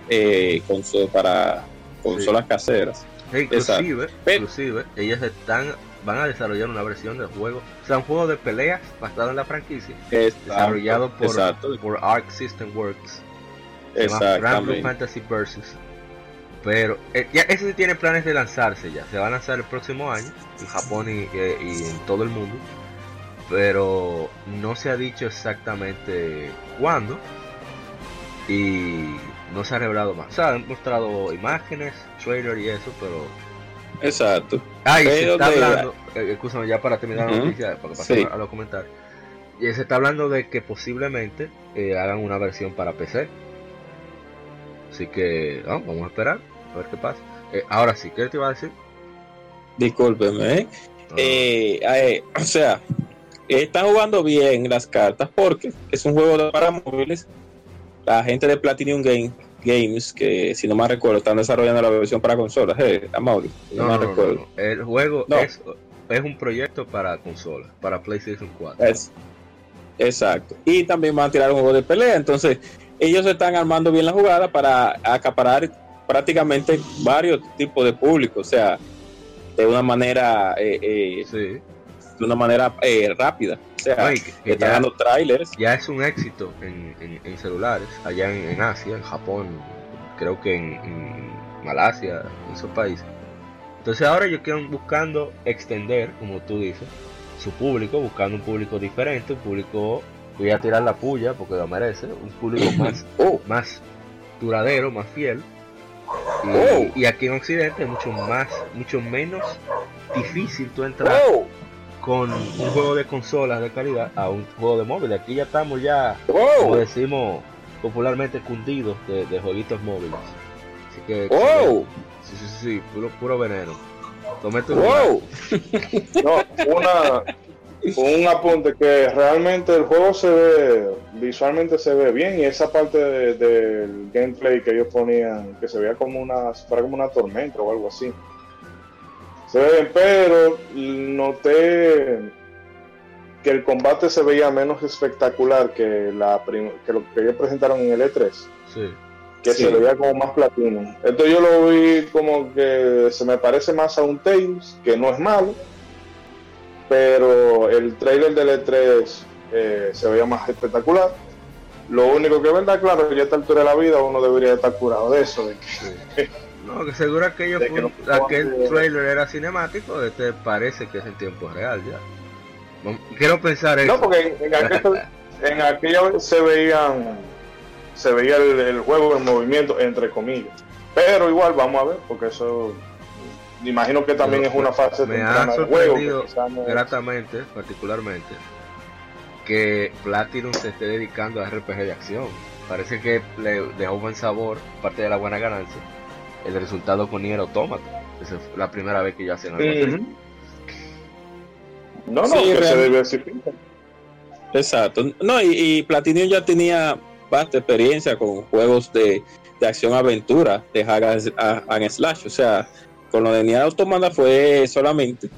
eh, para consolas caseras. E inclusive, inclusive, ellos están van a desarrollar una versión del juego, o sea, un juego de peleas basado en la franquicia, desarrollado por, Exacto, por Arc System Works. Exactamente. Fantasy Versus. Pero eh, ya ese sí tiene planes de lanzarse ya. Se va a lanzar el próximo año en Japón y, eh, y en todo el mundo. Pero no se ha dicho exactamente cuándo. Y no se ha revelado más. O sea, han mostrado imágenes, trailer y eso, pero. Exacto. Ah, y se está de- hablando. eh, escúchame, ya para terminar la Ujú. noticia, para pasar Sí. a los comentarios. Y se está hablando de que posiblemente eh, hagan una versión para PC. Así que ah, vamos a esperar a ver qué pasa. Eh, ahora sí, ¿qué te iba a decir? Discúlpeme, ¿eh? No, Eh, eh, o sea, están jugando bien las cartas porque es un juego para móviles. La gente de Platinum Game, Games, que si no me recuerdo, están desarrollando la versión para consolas. Eh, si no, no, me no, no, recuerdo. no. El juego es, es un proyecto para consolas, para PlayStation 4. Es- exacto. Y también van a tirar un juego de pelea. Entonces, ellos están armando bien la jugada para acaparar prácticamente varios tipos de público. O sea, de una manera, eh, eh, Sí. De una manera eh, rápida. O sea, que- están ya- dando trailers. ya es un éxito en, en- en celulares, allá en, en Asia, en Japón, creo que en, Malasia, en esos países. Entonces ahora ellos quieren buscando extender, como tú dices, su público, buscando un público diferente, un público, voy a tirar la puya porque lo merece, un público más, Oh, más duradero, más fiel. Y, Oh. y aquí en Occidente es mucho más, mucho menos difícil tú entrar oh, con un juego de consolas de calidad a un juego de móvil. Aquí ya estamos ya, como oh, decimos popularmente, cundidos de, de jueguitos móviles. Así que, oh, sí, sí, sí, puro, puro veneno. Tome tu wow. No, una, un apunte que realmente el juego se ve, visualmente se ve bien y esa parte de- del gameplay que ellos ponían, que se veía como una, como una tormenta o algo así. Se ve bien, pero noté que el combate se veía menos espectacular que, la que lo que ellos presentaron en el E3 Sí. que Sí. se veía como más platino. Esto yo lo vi como que se me parece más a un Tales, que no es malo, pero el trailer del E3 eh, se veía más espectacular. Lo único que verdad, claro, que ya a esta altura de la vida uno debería estar curado de eso, de que No, que seguro aquello fue, que no aquel trailer era cinemático, este parece que es en tiempo real ya. Quiero pensar eso. No, porque en, aquella, en se veían se veía el, el juego en movimiento, entre comillas. Pero igual vamos a ver, porque eso imagino que también Pero es una fase me ha del juego. sorprendido no es- gratamente, particularmente, que Platinum se esté dedicando a RPG de acción. Parece que le dejó buen sabor, parte de la buena ganancia, el resultado con Nier Automata. Esa fue la primera vez que ya hacen algo así. Ujú. No, no, Sí, que se diversifica. Exacto. No, y, y Platinum ya tenía vasta experiencia con juegos de, de acción-aventura, de hack and- slash. O sea, con lo de Nier Automata fue solamente,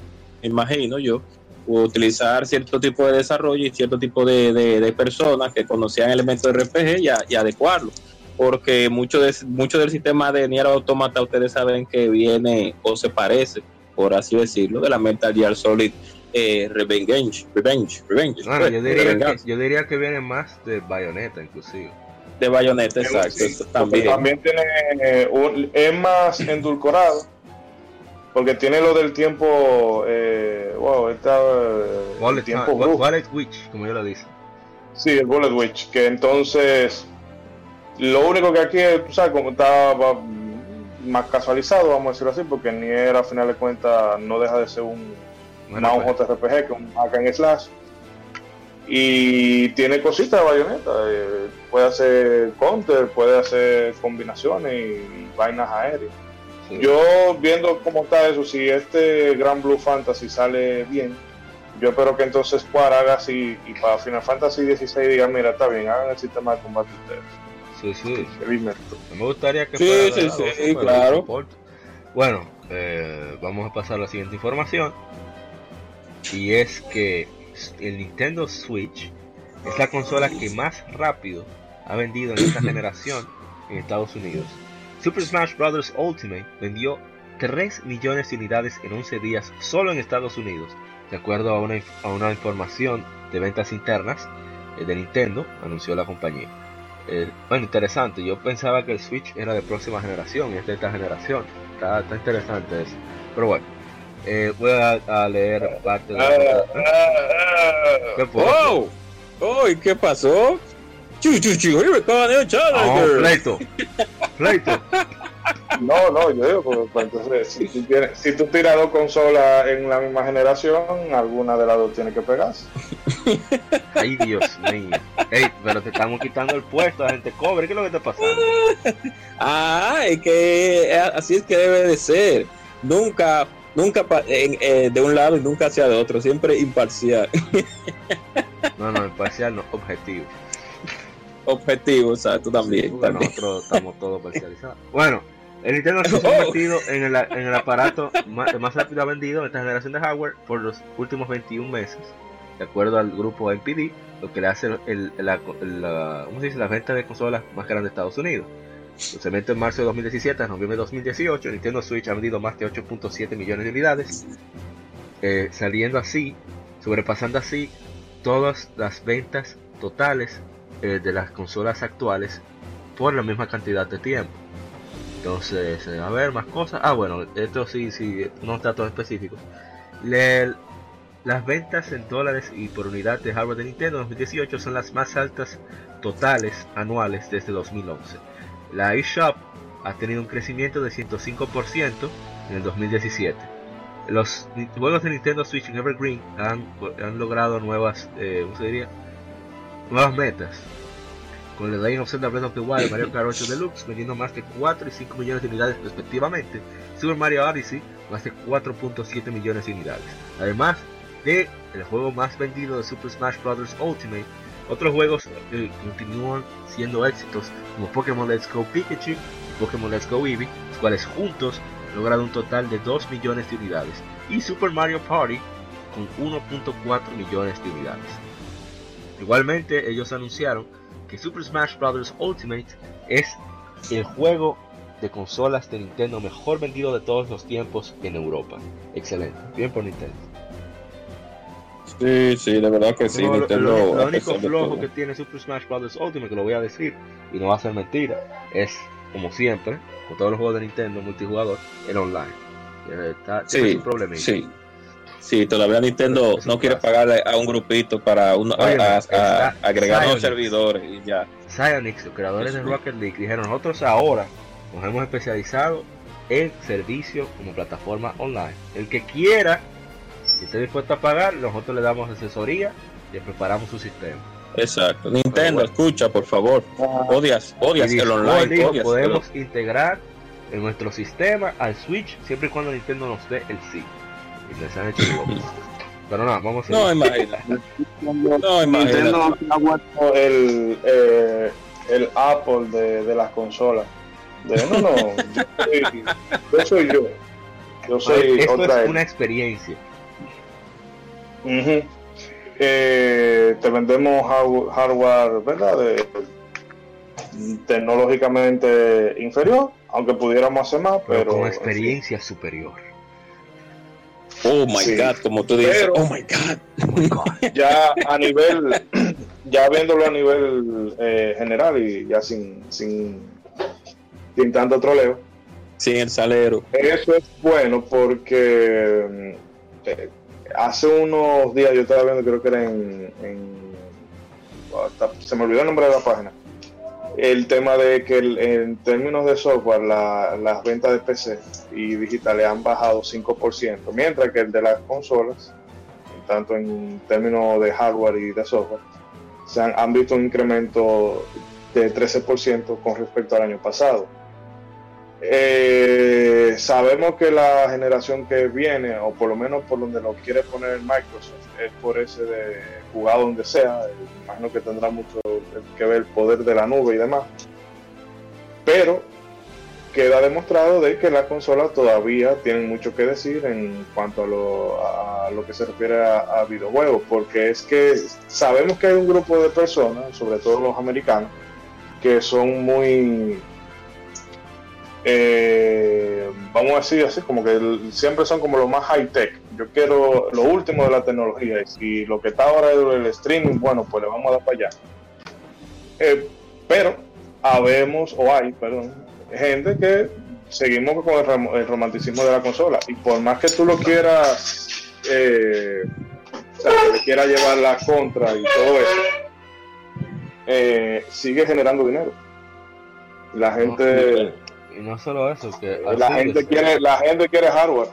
me imagino yo, utilizar cierto tipo de desarrollo y cierto tipo de, de- de personas que conocían elementos de RPG y, a- y adecuarlo. Porque mucho, de, mucho del sistema de Nier Automata ustedes saben que viene o se parece, por así decirlo, de la Metal Gear Solid eh, Revenge, Revenge, Revenge. Bueno, yo diría, que, venganza. yo diría que viene más de Bayonetta, inclusive. de bayoneta, Sí, exacto. sí, también. también tiene eh, un- es más endulcorado. Porque tiene lo del tiempo. Eh, wow, está. eh, el Bullet, tiempo. Bullet Witch, como yo lo dice. Sí, el Bullet Witch. Que entonces. Lo único que aquí, tú sabes, como está va- más casualizado, vamos a decirlo así, porque Nier a final de cuentas no deja de ser un, Bueno, más un pues, JRPG que un hack and slash. Y tiene cositas de bayoneta. eh, puede hacer counter, puede hacer combinaciones y vainas aéreas. Sí. Yo viendo cómo está eso, si este Gran Blue Fantasy sale bien, yo espero que entonces Square haga así y para Final Fantasy 16 diga, mira, está bien, hagan el sistema de combate ustedes. Sí, sí. Me gustaría que Sí, fuera sí, sí, claro. Bueno, eh, vamos a pasar a la siguiente información. Y es que el Nintendo Switch es la consola que más rápido ha vendido en esta generación en Estados Unidos. Super Smash Bros. Ultimate vendió 3 millones de unidades en 11 días solo en Estados Unidos, de acuerdo a una, a una información de ventas internas eh, de Nintendo, anunció la compañía. Eh, bueno, interesante. Yo pensaba que el Switch era de próxima generación y es de esta generación. Está, está interesante eso. Pero bueno, eh, voy a, a leer parte de Ah, la. ah, ¿Qué fue? ¡Oh! ¿y qué pasó? Chu, chu, chu, here we go, new Ah, challenger. pleito. Pleito. No, no, yo digo, pues, pues, entonces, si tú, tienes, si tú tiras dos consolas en la misma generación, alguna de las dos tiene que pegarse. Ay, Dios mío. Ey, pero te estamos quitando el puesto, la gente cobre. ¿Qué es lo que está pasando? Ah, es que eh, así es que debe de ser. Nunca, nunca eh, de un lado y nunca hacia el otro, siempre imparcial. No, no, imparcial, no, objetivo. Objetivo, o sea, tú también. Porque también. nosotros estamos todos parcializados. Bueno, el Nintendo se ha Oh. convertido en el, en el aparato más, más rápido vendido en esta generación de hardware por los últimos 21 meses, de acuerdo al grupo NPD, lo que le hace el, la, ¿cómo se dice? la venta de consolas más grande de Estados Unidos. Mete en marzo de 2017 a noviembre de 2018, Nintendo Switch ha vendido más de 8.7 millones de unidades, eh, saliendo así, sobrepasando así todas las ventas totales eh, de las consolas actuales por la misma cantidad de tiempo. Entonces, eh, a ver, más cosas. Ah, bueno, esto sí, sí, unos datos específicos. Le- las ventas en dólares y por unidad de hardware de Nintendo en 2018 son las más altas totales anuales desde 2011. La eShop ha tenido un crecimiento de 105% en el 2017. Los juegos de Nintendo Switch en Evergreen han, han logrado nuevas, eh, ¿cómo se diría? nuevas metas. Con The Legend of Zelda Breath of the Wild Mario Kart 8 Deluxe vendiendo más de 4 y 5 millones de unidades respectivamente. Super Mario Odyssey más de 4.7 millones de unidades. Además de el juego más vendido de Super Smash Bros. Ultimate, otros juegos eh, continúan siendo éxitos como Pokémon Let's Go Pikachu y Pokémon Let's Go Eevee, los cuales juntos han logrado un total de 2 millones de unidades. Y Super Mario Party con 1.4 millones de unidades. Igualmente, ellos anunciaron que Super Smash Bros. Ultimate es el juego de consolas de Nintendo mejor vendido de todos los tiempos en Europa. Excelente, bien por Nintendo. Sí, sí, de verdad que sí. No, Nintendo, lo, único flojo que tiene Super Smash Bros. Ultimate, que lo voy a decir y no va a ser mentira, es como siempre, con todos los juegos de Nintendo multijugador, el online. Eh, Está, Sí, su problemita. sí. Sí, todavía Nintendo no quiere clásico. pagarle a un grupito para uno, a- Oye, a- a- está agregar unos servidores y ya. Psyonix, los creadores de. Rocket League, dijeron nosotros ahora nos hemos especializado en servicio como plataforma online. El que quiera, si esté dispuesto a pagar, nosotros le damos asesoría y le preparamos su sistema. Exacto. Nintendo, bueno. escucha, por favor. Odias, odias Y el online. dijo, odias el- podemos integrar en nuestro sistema al Switch siempre y cuando Nintendo nos dé el sí. Y les han hecho el Pero nada, vamos a No, imagínate. No. Nintendo ha vuelto el, eh, el Apple de, de las consolas. De, no, no, yo soy yo. Soy yo. Yo soy Esto otra. es una experiencia. Eh, te vendemos hard- hardware, ¿verdad? De- tecnológicamente inferior, aunque pudiéramos hacer más, pero, pero. con experiencia superior. Oh my Sí. God, como tú dices. Pero- oh my God. ya a nivel, ya viéndolo a nivel eh, general y ya sin, sin, sin tanto troleo, Sin el salero. eso es bueno porque mm, eh, hace unos días yo estaba viendo, creo que era en, se me olvidó el nombre de la página, el tema de que el- en términos de software la- las ventas de PC y digitales han bajado 5%, mientras que el de las consolas, tanto en términos de hardware y de software, se han, visto un incremento de 13% con respecto al año pasado. Eh, sabemos que la generación que viene, o por lo menos por donde lo quiere poner Microsoft, es por ese de jugar donde sea. Imagino que tendrá mucho que ver el poder de la nube y demás. Pero queda demostrado de que las consolas todavía tienen mucho que decir en cuanto a lo, a lo que se refiere a, videojuegos, porque es que sabemos que hay un grupo de personas, sobre todo los americanos, que son muy eh, vamos a decir así, como que siempre son como lo más high tech. Yo quiero lo último de la tecnología y si lo que está ahora es el streaming, bueno, pues le vamos a dar para allá. Eh, pero habemos, o hay, perdón, gente que seguimos con el, rom- el romanticismo de la consola y por más que tú lo quieras, eh, o sea, que le quieras llevar la contra y todo eso, eh, sigue generando dinero. La gente... Y no solo eso, que La gente quiere, la gente quiere hardware.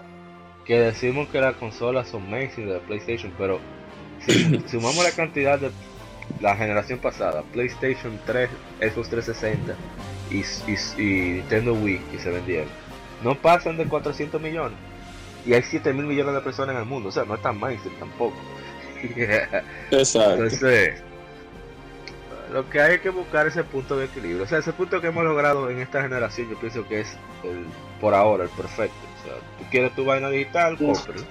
Que decimos que las consolas son mainstream de PlayStation, pero si sumamos la cantidad de la generación pasada, PlayStation 3, Xbox 360 y, y, y Nintendo Wii que se vendieron, no pasan de 400 millones. Y hay 7 mil millones de personas en el mundo, o sea, no es tan mainstream tampoco. Exacto. Entonces, lo que hay es que buscar ese punto de equilibrio. O sea, ese punto que hemos logrado en esta generación, yo pienso que es el, por ahora el perfecto. Sea, tú quieres tu vaina digital, cómpralo.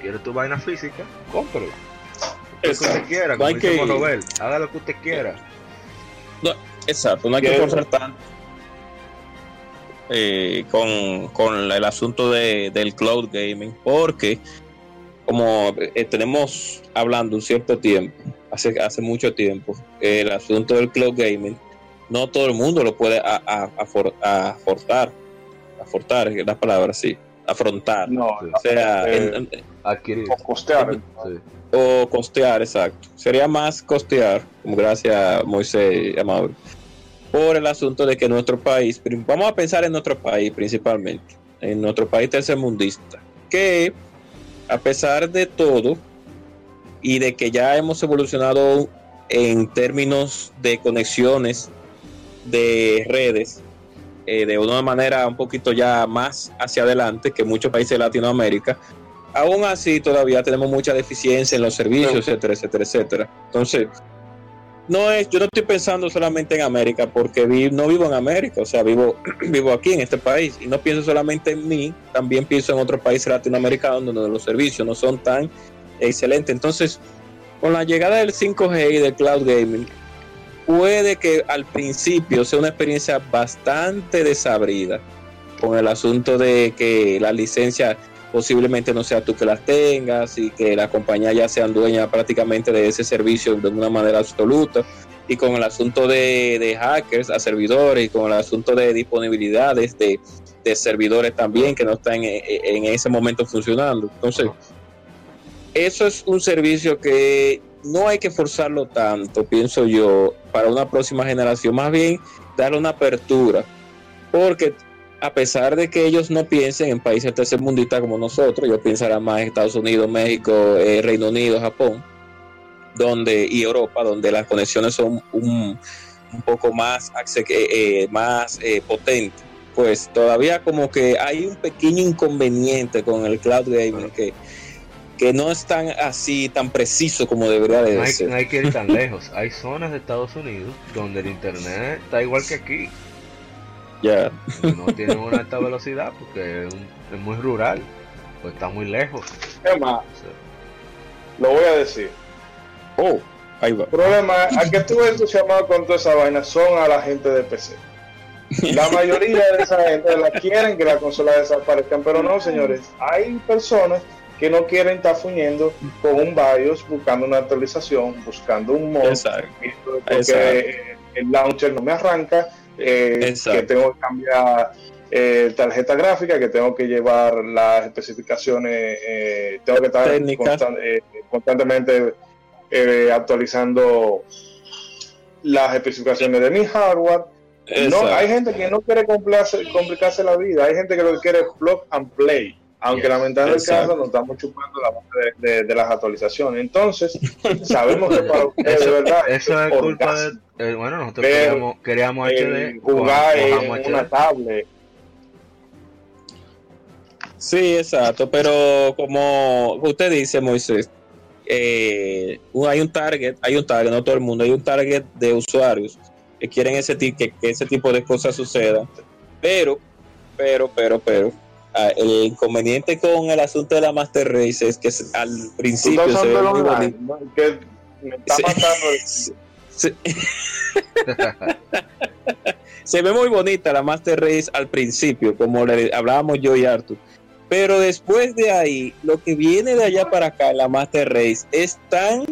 Quieres tu vaina física, cómpralo. Lo que usted quiera, como hay dice que- Monobel, haga lo que usted quiera. Exacto, no hay que forzar tanto eh, con, con el asunto de, del cloud gaming, porque como eh, tenemos hablando un cierto tiempo, hace, hace mucho tiempo, el asunto del cloud gaming, no todo el mundo lo puede a, a, afor- afortar, afortar, es la palabra, sí, afrontar. No, O sea, eh, Adquirir. o costear. Sí. o costear, exacto. Sería más costear, como gracias Moisés y Amado, por el asunto de que nuestro país, vamos a pensar en nuestro país principalmente, en nuestro país tercermundista, que a pesar de todo y de que ya hemos evolucionado en términos de conexiones de redes, eh, de una manera un poquito ya más hacia adelante que muchos países de Latinoamérica, aún así todavía tenemos mucha deficiencia en los servicios, etcétera, etcétera, etcétera. Entonces, no es, yo no estoy pensando solamente en América porque vi- no vivo en América, o sea, vivo, vivo aquí en este país y no pienso solamente en mí, también pienso en otros países latinoamericanos donde los servicios no son tan excelentes. Entonces, con la llegada del 5G y del cloud gaming, puede que al principio sea una experiencia bastante desabrida con el asunto de que la licencia posiblemente no sea tú que las tengas y que la compañía ya sean dueña prácticamente de ese servicio de una manera absoluta y con el asunto de, de hackers a servidores y con el asunto de disponibilidades de, de servidores también que no están en, en ese momento funcionando. Entonces, eso es un servicio que no hay que forzarlo tanto, pienso yo, para una próxima generación, más bien darle una apertura, porque a pesar de que ellos no piensen en países tercermundistas como nosotros, ellos pensarán más en Estados Unidos, México, eh, Reino Unido, Japón, donde y Europa, donde las conexiones son un, un poco más, eh, eh, más eh, potentes. Pues todavía como que hay un pequeño inconveniente con el cloud gaming que, que no es tan así, tan preciso como debería de No hay, ser. no hay que ir tan lejos. Hay zonas de Estados Unidos donde el internet está igual que aquí. Ya. No tienen una alta velocidad porque es, un- es muy rural. Pues está muy lejos. Es más, O sea, lo voy a decir. Oh, ahí va. El problema es a que tú entusiasmado con toda esa vaina son a la gente de PC. La mayoría de esa gente la quieren que la consola desaparezcan, pero no, señores. Hay personas que no quieren estar fuñendo con un BIOS, buscando una actualización, buscando un mod, Exacto. porque Exacto. el launcher no me arranca, eh, que tengo que cambiar eh, tarjeta gráfica, que tengo que llevar las especificaciones, eh, tengo que estar eh, constantemente actualizando las especificaciones de mi hardware. No, Exacto. hay gente que no quiere complicarse, complicarse la vida, hay gente que lo que quiere es plug and play. Aunque Yes. lamentando el caso, nos estamos chupando la base de, de- de las actualizaciones. Entonces, sabemos que para ustedes, de verdad, Eso es culpa de. eh, bueno, nosotros queríamos, queríamos el HD. jugar en una HD. tablet. Sí, exacto, pero como usted dice, Moisés, eh, hay un target, hay un target, no todo el mundo, hay un target de usuarios que quieren ese que, que ese tipo de cosas sucedan, pero, pero, pero, pero, el inconveniente con el asunto de la Master Race es que al principio estás se ve usando el muy online, bonito. ¿no? Que me está Sí. matando el- Se, se ve muy bonita la Master Race al principio, como le hablábamos yo y Arthur. Pero después de ahí, lo que viene de allá para acá, la Master Race, es tan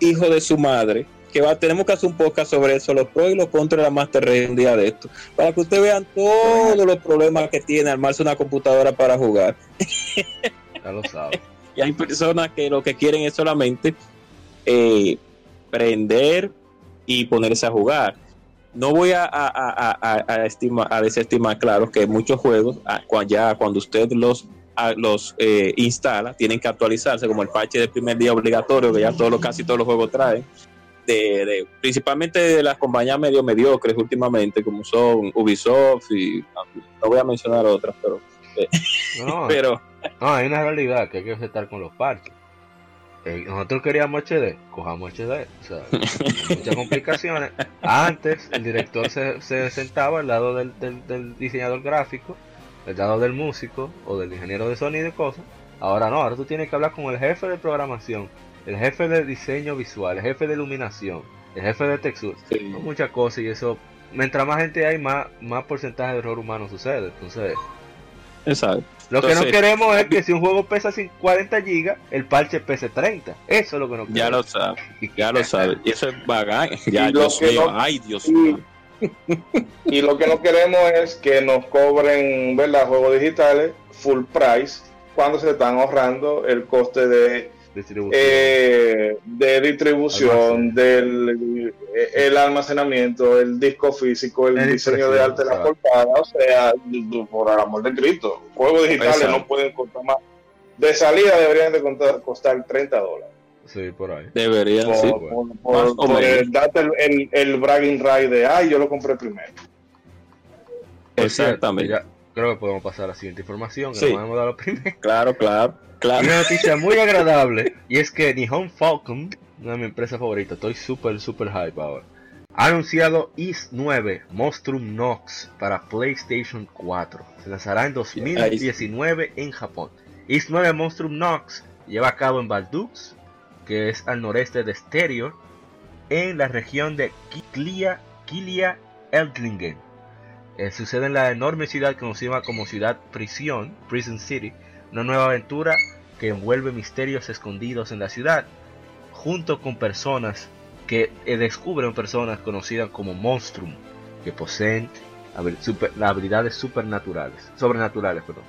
hijo de su madre que va, tenemos que hacer un podcast sobre eso, los pros y los contras de la Master Race un día de esto, para que ustedes vean todos los problemas que tiene armarse una computadora para jugar. Ya lo sabes. Y hay personas que lo que quieren es solamente eh, prender y ponerse a jugar. No voy a, a, a, a- a estima- a desestimar, claro, que muchos juegos, ah, ya cuando usted los, ah, los eh, instala, tienen que actualizarse, como el parche del primer día obligatorio, que ya todos los, casi todos los juegos traen. De, de- principalmente de las compañías medio mediocres últimamente, como son Ubisoft y no voy a mencionar otras, pero, No, pero no, hay una realidad que hay que aceptar con los parches. Eh, nosotros queríamos HD, cojamos HD. O sea, muchas complicaciones. Antes, el director se, se sentaba al lado del, del- del diseñador gráfico, al lado del músico o del ingeniero de sonido y cosas. Ahora no, ahora tú tienes que hablar con el jefe de programación, el jefe de diseño visual, el jefe de iluminación, el jefe de textura. Son muchas cosas y eso, mientras más gente hay, más, más porcentaje de error humano sucede. Entonces, exacto. lo que no queremos es que si un juego pesa cin- 40 gigas, el parche pese 30. Eso es lo que no Ya queremos. lo sabe, ya lo sabe. Y eso es vagán. Ya, Y lo Dios mío, no- ay, Dios y- mío. Y lo que no queremos es que nos cobren, ¿verdad? Juegos digitales full price cuando se están ahorrando el coste de, Distribución. eh, de distribución, del eh, el almacenamiento, el disco físico, el El diseño de arte de la portada. O sea, por el amor de Cristo, juegos digitales Exacto. no pueden costar más. De salida deberían de contar- costar 30 dólares. Sí, por ahí. Deberían, Por, sí. por- por- Más o por menos. el- darte el, el, el bragging right de, ay, yo lo compré primero. Exactamente. cierto, ya creo que podemos pasar a la siguiente información. Que Sí. nos hemos dado primero. Claro, claro, Una noticia muy agradable. Y es que Nihon Falcon, una de mis empresas favoritas, estoy súper, súper hype ahora. Ha anunciado Is 9 Monstrum Nox para PlayStation 4. Se lanzará en 2019 en Japón. Is 9 Monstrum Nox lleva a cabo en Valdux, que es al noreste de Stereo, en la región de Kilia, Kilia Eldlingen. Eh, sucede en la enorme ciudad conocida como ciudad prisión, Prison City, una nueva aventura que envuelve misterios escondidos en la ciudad, junto con personas que eh, descubren personas conocidas como Monstrum, que poseen super- habilidades supernaturales, sobrenaturales. Perdón.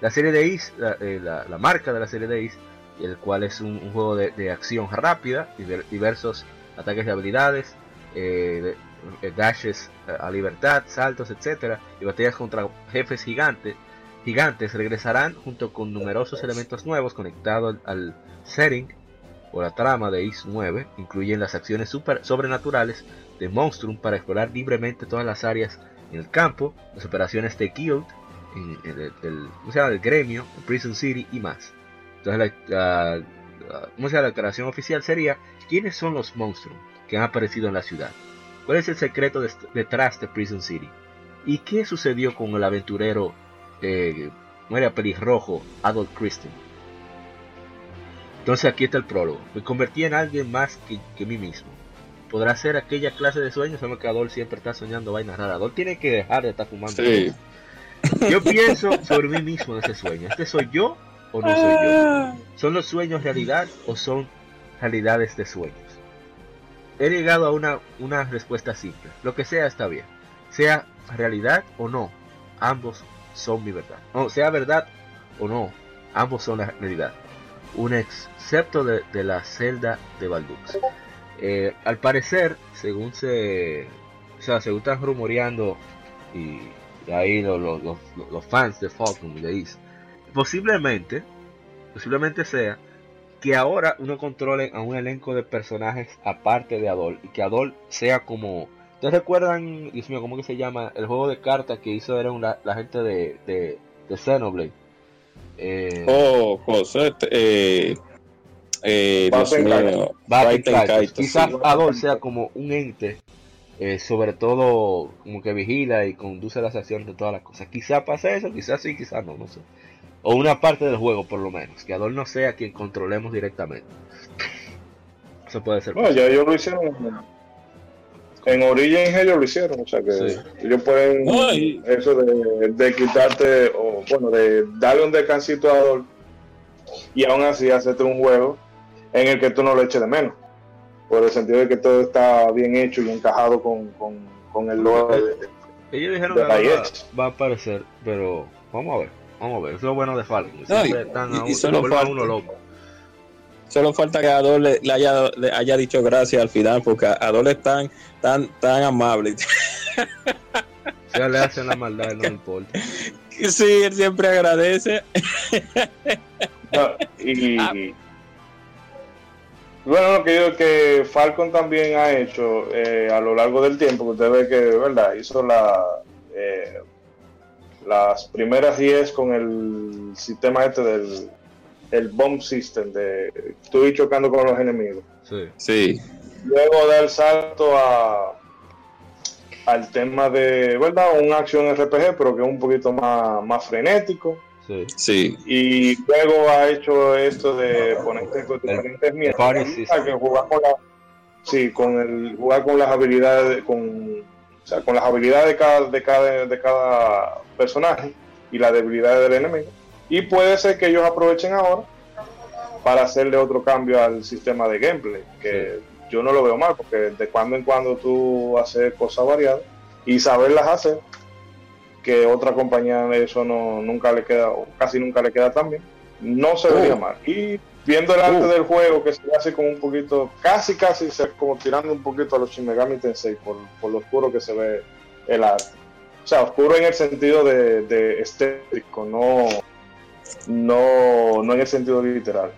La serie de Is, la, eh, la- la marca de la serie de Is, el cual es un, juego de, acción rápida, diver- diversos ataques de habilidades, eh, dashes a libertad, saltos, etcétera, y batallas contra jefes gigantes, gigantes regresarán junto con numerosos elementos nuevos conectados al, setting o la trama de Is 9, incluyen las acciones super, sobrenaturales de Monstrum para explorar libremente todas las áreas en el campo, las operaciones de Guild, en, en el, del, del gremio, Prison City y más. Entonces la, la- declaración oficial sería ¿quiénes son los Monstrum que han aparecido en la ciudad? ¿Cuál es el secreto de- detrás de Prison City? ¿Y qué sucedió con el aventurero eh, ¿cómo era? pelirrojo Adolf Christian? Entonces aquí está el prólogo. Me convertí en alguien más que, que mí mismo. ¿Podrá ser aquella clase de sueños? Sabemos que Adolf siempre está soñando vainas raras. Adolf tiene que dejar de estar fumando. Sí. Yo pienso sobre mí mismo en ese sueño. ¿Este soy yo o no soy yo? ¿Son los sueños realidad o son realidades de sueños? He llegado a una, una respuesta simple. Lo que sea está bien. Sea realidad o no, ambos son mi verdad. O sea verdad o no, ambos son la realidad. Un excepto de, de la celda de Baldux. Eh, al parecer, según se, o sea, según están rumoreando y, ahí los, los, los- fans de Falcon de Is, posiblemente, posiblemente sea que ahora uno controle a un elenco de personajes aparte de Adol y que Adol sea como ¿Ustedes recuerdan, Dios mío, cómo que se llama? El juego de cartas que hizo era la gente de, de, de Xenoblade. Eh, Oh, José, eh, eh, Dios mío, Kaitos. Baten Baten Kaitos. Kaitos, Quizás. Adol sea como un ente, eh, sobre todo como que vigila y conduce las acciones de todas las cosas. Quizás pase eso, quizás sí, quizás no, no sé. O una parte del juego por lo menos, que Adol no sea quien controlemos directamente. Eso puede ser. Bueno, ya ellos lo hicieron. En Origin ellos lo hicieron, o sea que Sí. ellos pueden No, y- eso de, de quitarte, o bueno, de darle un descansito a Adol y aún así hacerte un juego en el que tú no lo eches de menos. Por el sentido de que todo está bien hecho y encajado con, con, con el lore de- Ellos dijeron de que va, a aparecer, pero vamos a ver. Vamos a ver, eso es lo bueno de Falcon. No, y- están y- a y solo uno loco. Solo falta que Adol le, le haya, le haya dicho gracias al final, porque Adol es tan, tan, tan amable. Si le hacen la maldad, no importa. sí, él siempre agradece. No, y Ah. bueno, lo que yo que Falcon también ha hecho eh, a lo largo del tiempo, que usted ve que, ¿verdad? Hizo la, eh, las primeras 10 con el sistema este del el bomb system, de tú ir chocando con los enemigos. Sí. Sí, Luego da el salto a al tema de, ¿verdad? Un acción RPG, pero que es un poquito más, más frenético. Sí. sí. y luego ha hecho esto de ponerte con diferentes mierdas party que jugar con la, sí con el jugar con las habilidades con o sea, con las habilidades de cada de cada de cada personaje y las debilidades del enemigo y puede ser que ellos aprovechen ahora para hacerle otro cambio al sistema de gameplay que yo no lo veo mal porque de cuando en cuando tú haces cosas variadas y saberlas hacer que otra compañía eso no nunca le queda o casi nunca le queda tan bien no se vería Uh. mal y viendo el arte Uh. del juego que se hace como un poquito casi casi se, como tirando un poquito a los Shin Megami Tensei por, por lo oscuro que se ve el arte o sea oscuro en el sentido de, de estético no no no en el sentido literal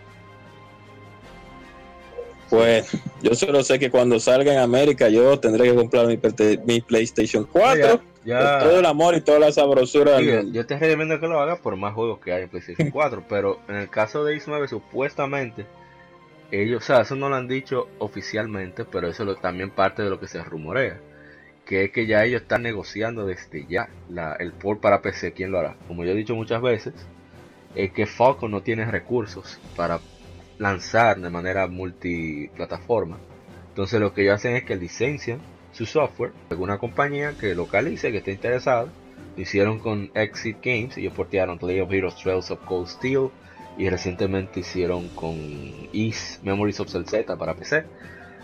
Pues yo solo sé que cuando salga en América yo tendré que comprar mi, PlayStation 4. Ya, con todo el amor y toda la sabrosura. del Sí, mundo. yo te recomiendo que lo hagas por más juegos que hay en PlayStation 4, pero en el caso de X9 supuestamente ellos, o sea, eso no lo han dicho oficialmente, pero eso lo, también parte de lo que se rumorea, que es que ya ellos están negociando desde ya la, el port para PC, ¿quién lo hará? Como yo he dicho muchas veces, es que Falcon no tiene recursos para lanzar de manera multiplataforma. Entonces lo que ellos hacen es que licencian su software a alguna compañía que localice, que esté interesada. Lo hicieron con Exit Games, ellos portearon Legend of Heroes Trails of Cold Steel y recientemente hicieron con Is Memories of Z para PC.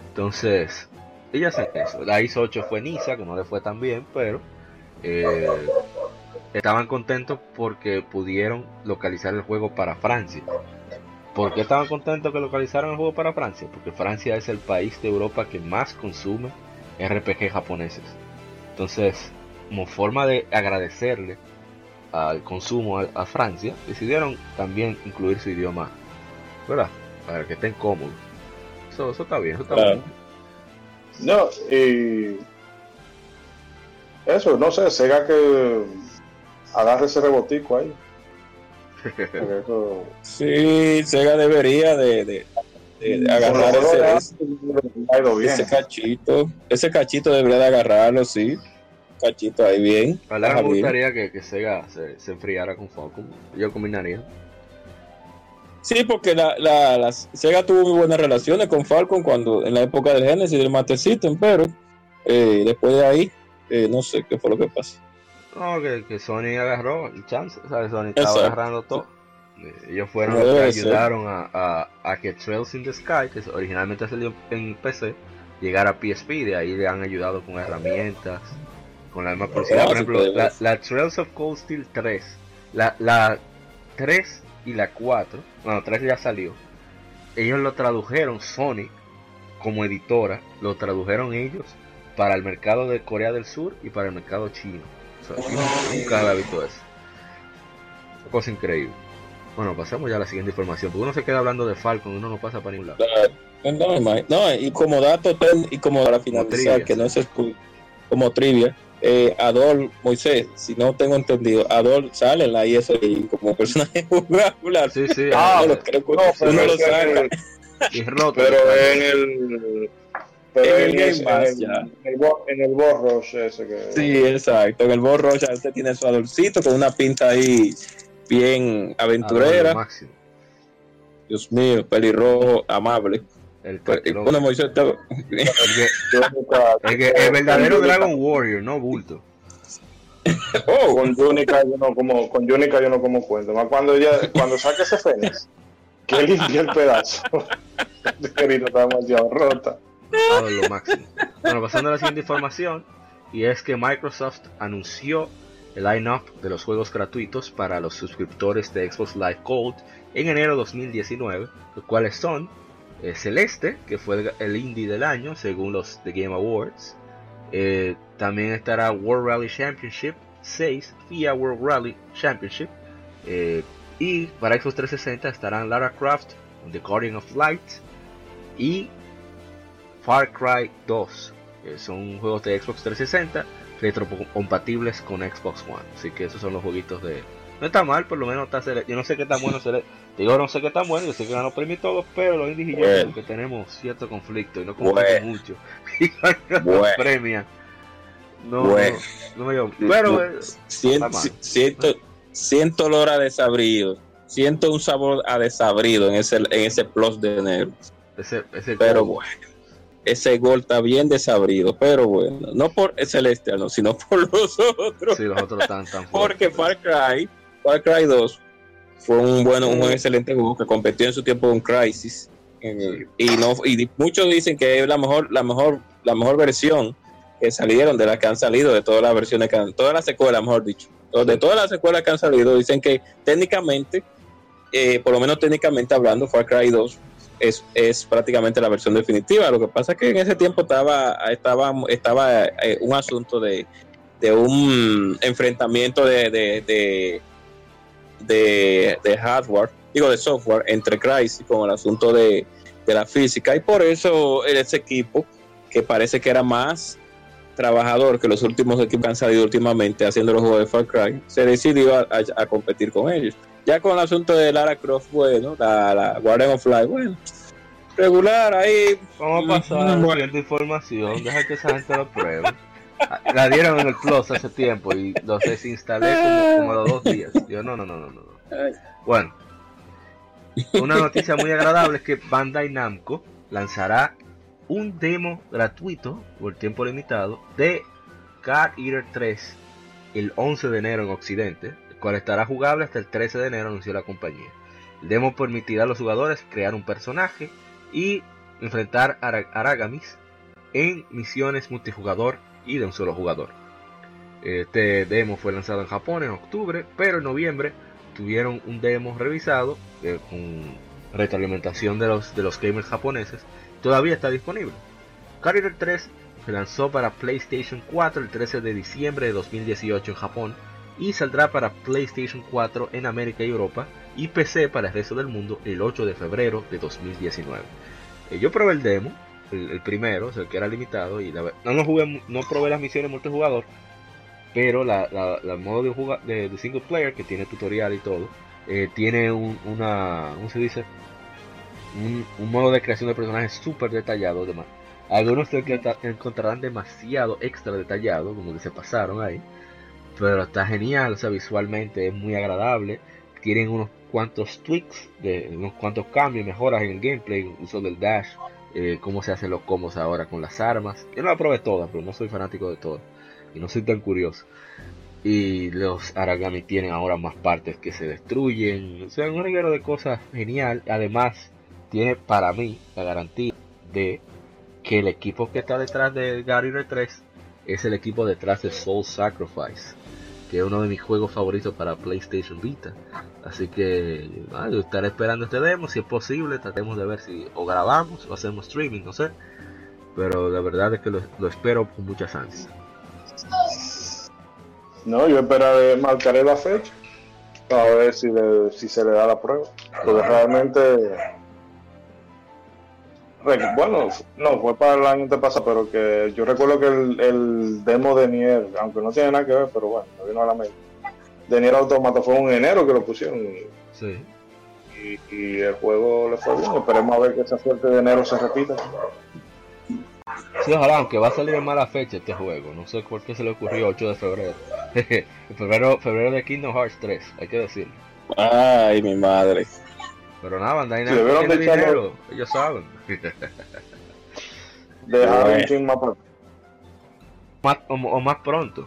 Entonces, ellos hacen eso. La IS 8 fue Nisa, que no le fue tan bien, pero eh, estaban contentos porque pudieron localizar el juego para Francia. ¿Por qué estaban contentos que localizaron el juego para Francia? Porque Francia es el país de Europa que más consume RPG japoneses. Entonces, como forma de agradecerle al consumo a, a Francia, decidieron también incluir su idioma, ¿verdad? Para que estén cómodos. Eso, eso está bien, eso está Claro. bien. No, y eso, no sé, Sega que agarre ese rebotico ahí. eso- Sí, Sega debería de, de- de- de con agarrar ese, ese, ha ido bien. ese cachito. Ese cachito debería de agarrarlo, sí. Cachito ahí bien. Ojalá Ajá, me gustaría que, que Sega se, se enfriara con Falcon. Yo combinaría. Sí, porque la, la, la Sega tuvo muy buenas relaciones con Falcon cuando en la época del Genesis y del Master System, pero eh, después de ahí, eh, no sé qué fue lo que pasó. No, que, que Sony agarró el chance, ¿sabes? Sony estaba Exacto. agarrando todo. Eh, Ellos fueron los que ayudaron a, a, a que Trails in the Sky, que originalmente salió en PC, llegara a PSP. De ahí le han ayudado con herramientas, con la misma publicidad. Ah, Por ejemplo, la, ver. la Trails of Cold Steel 3, la, la 3 y la 4, bueno, 3 ya salió. Ellos lo tradujeron, Sony, como editora, lo tradujeron ellos para el mercado de Corea del Sur y para el mercado chino. O sea, yo nunca había visto eso. Una cosa increíble. Bueno, pasamos ya a la siguiente información, porque uno se queda hablando de Falcon y uno no pasa para ningún lado. No, no, no, y como dato ten- y como para finalizar, que no es como trivia, eh, Adol Moisés, si no tengo entendido, Adol sale en la ISI como personaje jugable. Sí, sí, Ah, creo que No, uno lo que- saca. y roto. pero en el. Pero En el Game ese- Pass, en ya. el, en el, en el Boss Rush ese que. Sí, exacto. En el Borro ya usted tiene su adolcito con una pinta ahí bien aventurera. Dios mío, pelirrojo, amable. El, Bueno, Moisés, te- el que- Yo nunca- el que- el verdadero Dragon Warrior, no bulto. oh, Con Junica yo no como, con Junica yo no como cuento. Más cuando ella, cuando saque ese Fénix, que limpia el pedazo. Querido, está demasiado rota. Máximo. Bueno, pasando a la siguiente información, y es que Microsoft anunció el line-up de los juegos gratuitos para los suscriptores de Xbox Live Gold en enero 2019, los cuales son eh, Celeste, que fue el, el indie del año según los The Game Awards. Eh, también estará World Rally Championship 6, FIA World Rally Championship. eh, y para Xbox 360 estarán Lara Croft, The Guardian of Light y Far Cry 2. que son juegos de Xbox 360 retrocompatibles con Xbox One. Así que esos son los jueguitos de. No está mal, por lo menos está. Yo no sé qué tan bueno Celeste. Digo, no sé qué tan bueno. Yo sé que ganó premios todos, pero los indies Bueno. que tenemos cierto conflicto y no conflicto Bueno. mucho. Y cuando Bueno. nos premian. No, Bueno. no, no me llevo. Pero eh, Siento, siento, siento olor a desabrido. Siento un sabor a desabrido en ese, en ese plus de enero. ese, ese Pero bueno, ese gol está bien desabrido. Pero bueno, no por el Celestial, no, sino por los otros. Sí, los otros están tan Porque. Far Cry, Far Cry 2 fue un bueno, un excelente juego que competió en su tiempo con Crisis. eh, y no y muchos dicen que es la mejor, la mejor, la mejor versión que salieron de las que han salido, de todas las versiones que han, todas las secuelas, mejor dicho. De todas las secuelas que han salido, dicen que técnicamente, eh, por lo menos técnicamente hablando, Far Cry 2 es, es prácticamente la versión definitiva. Lo que pasa es que en ese tiempo estaba, estaba, estaba eh, un asunto de, de un enfrentamiento de, de, de, hardware, digo de software, entre Crysis con el asunto de, la física. Y por eso ese equipo, que parece que era más trabajador que los últimos equipos que han salido últimamente haciendo los juegos de Far Cry, se decidió a competir con ellos. Ya con el asunto de Lara Croft, bueno, la, la Guardian of Light, bueno, regular ahí. Vamos a pasar a la información. Deja que esa gente lo pruebe. La dieron en el Plus hace tiempo y lo desinstalé como, como a los dos días. Yo, no, no, no, no, no. no. Bueno, una noticia muy agradable es que Bandai Namco lanzará un demo gratuito por tiempo limitado de God Eater 3 el 11 de enero en Occidente, cual estará jugable hasta el 13 de enero, anunció la compañía. El demo permitirá a los jugadores crear un personaje y enfrentar a Ara- Aragamis en misiones multijugador y de un solo jugador. Este demo fue lanzado en Japón en octubre, pero en noviembre tuvieron un demo revisado eh, con retroalimentación de los, de los gamers japoneses. Todavía está disponible. Carrier 3 se lanzó para PlayStation 4 el 13 de diciembre de 2018 en Japón y saldrá para PlayStation 4 en América y Europa y PC para el resto del mundo el 8 de febrero de 2019. Eh, yo probé el demo, el, primero, el que era limitado, y no, no probé las misiones multijugador, pero la, la, la modo de, single player, que tiene tutorial y todo, eh, tiene un, una, ¿cómo se dice? Un, modo de creación de personajes súper detallado. Además. Algunos encontrarán demasiado extra detallado, como que se pasaron ahí. Pero está genial, o sea, visualmente es muy agradable. Tienen unos cuantos tweaks, de, unos cuantos cambios, mejoras en el gameplay, uso del dash, eh, cómo se hacen los combos ahora con las armas. Yo no la probé todas, pero no soy fanático de todas. Y no soy tan curioso. Y los Aragami tienen ahora más partes que se destruyen. O sea, un reguero de cosas genial. Además, tiene para mí la garantía de que el equipo que está detrás de Gary 3 es el equipo detrás de Soul Sacrifice, que es uno de mis juegos favoritos para PlayStation Vita. Así que nada, yo estaré esperando este demo, si es posible, tratemos de ver si o grabamos o hacemos streaming, no sé. Pero la verdad es que lo, lo espero con muchas ansias. No, yo esperaré, marcaré la fecha. a ver si, le- si se le da la prueba. Porque realmente. Bueno, no, fue para el año antepasado, pero que yo recuerdo que el, el demo de Nier, aunque no tiene nada que ver, pero bueno, me vino a la mente. De Nier Automata fue en enero que lo pusieron y, Sí. y- y el juego le fue bien. Esperemos a ver que esa suerte de enero se repita. Sí, ojalá, aunque va a salir en mala fecha este juego. No sé por qué se le ocurrió 8 de febrero. febrero, febrero de Kingdom Hearts 3, hay que decirlo. Ay, mi madre. Pero nada, Bandai Namco tiene dinero, ellos saben. Dejar un chin más más, o, o más pronto.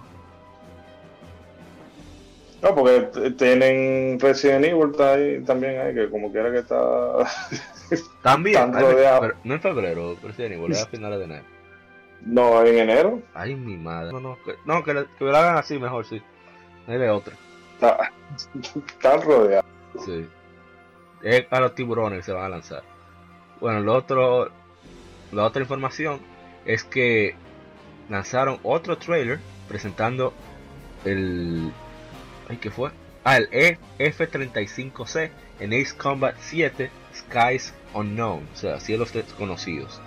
No, porque tienen Resident Evil está ahí, también ahí, que como quiera que está. También, Están ay, rodeados. pero no en febrero, Resident Evil, es a finales de enero. no, en enero. Ay, mi madre. No, no, que, no, que, le- que lo hagan así mejor, sí. No hay de otra. Está, están rodeados. Sí. Es a los tiburones que se van a lanzar. Bueno, lo otro, la otra información es que lanzaron otro trailer presentando el. Ay, ¿qué fue? Ah, el E- F-35C en Ace Combat 7 Skies Unknown, o sea, cielos desconocidos.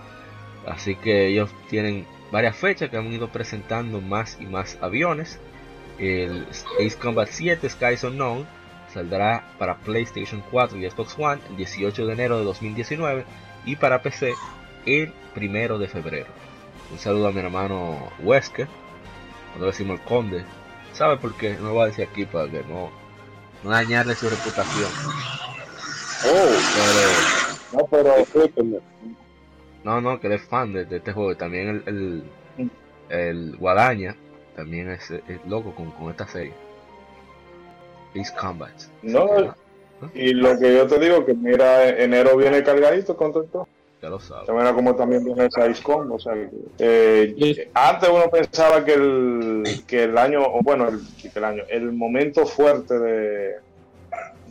Así que ellos tienen varias fechas que han ido presentando más y más aviones. El Ace Combat 7 Skies Unknown saldrá para PlayStation 4 y Xbox One el 18 de enero de 2019 y para PC el 1 de febrero. Un saludo a mi hermano Wesker, cuando decimos el conde. ¿Sabe por qué? No lo voy a decir aquí para que no, no dañarle su reputación. Oh, Pero no, pero. No, no, que él es fan de, de este juego. También el, el, el Guadaña también es, es loco con, con esta serie. Ace Combat. No, y lo que yo te digo, que mira, enero viene cargadito con todo esto. ya lo sabes. Mira como también viene esa ISCOM. O sea, eh, Sí. antes uno pensaba que el, que el año, o bueno, el año, el momento fuerte de,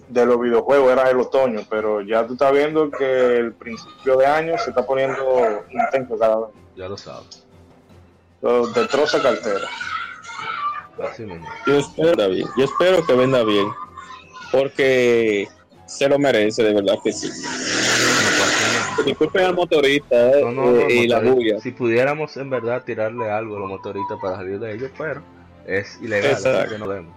de los videojuegos era el otoño, pero ya tú estás viendo que el principio de año se está poniendo intenso cada vez. Ya lo sabes. Lo destroza cartera. Así mismo. Yo espero, bien. Yo espero que venda bien. Porque se lo merece, de verdad que sí. No. Disculpen al motorista eh, No, no, no, eh, y la motorista. bulla. Si pudiéramos en verdad tirarle algo a los motoristas para salir de ellos, pero es ilegal, Exacto. que no debemos.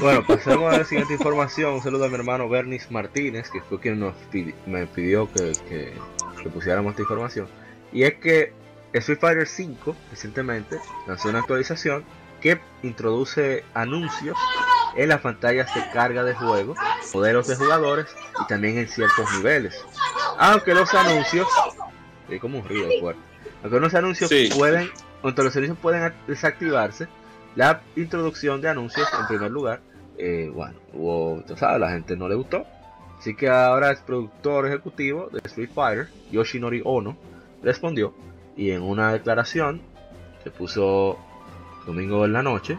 Bueno, pasemos a la siguiente información. Un saludo a mi hermano Bernis Martínez, que fue quien nos pidi- me pidió que, que- que pusiéramos esta información. Y es que Street Fighter V recientemente lanzó una actualización que introduce anuncios en las pantallas de carga de juego, modelos de jugadores y también en ciertos niveles. Aunque los anuncios, es como un ruido fuerte, aunque los anuncios Sí. pueden, aunque los anuncios pueden desactivarse, la introducción de anuncios en primer lugar, eh, bueno, hubo, tú sabes, la gente no le gustó. Así que ahora el productor ejecutivo de Street Fighter, Yoshinori Ono, respondió y en una declaración que puso domingo en la noche,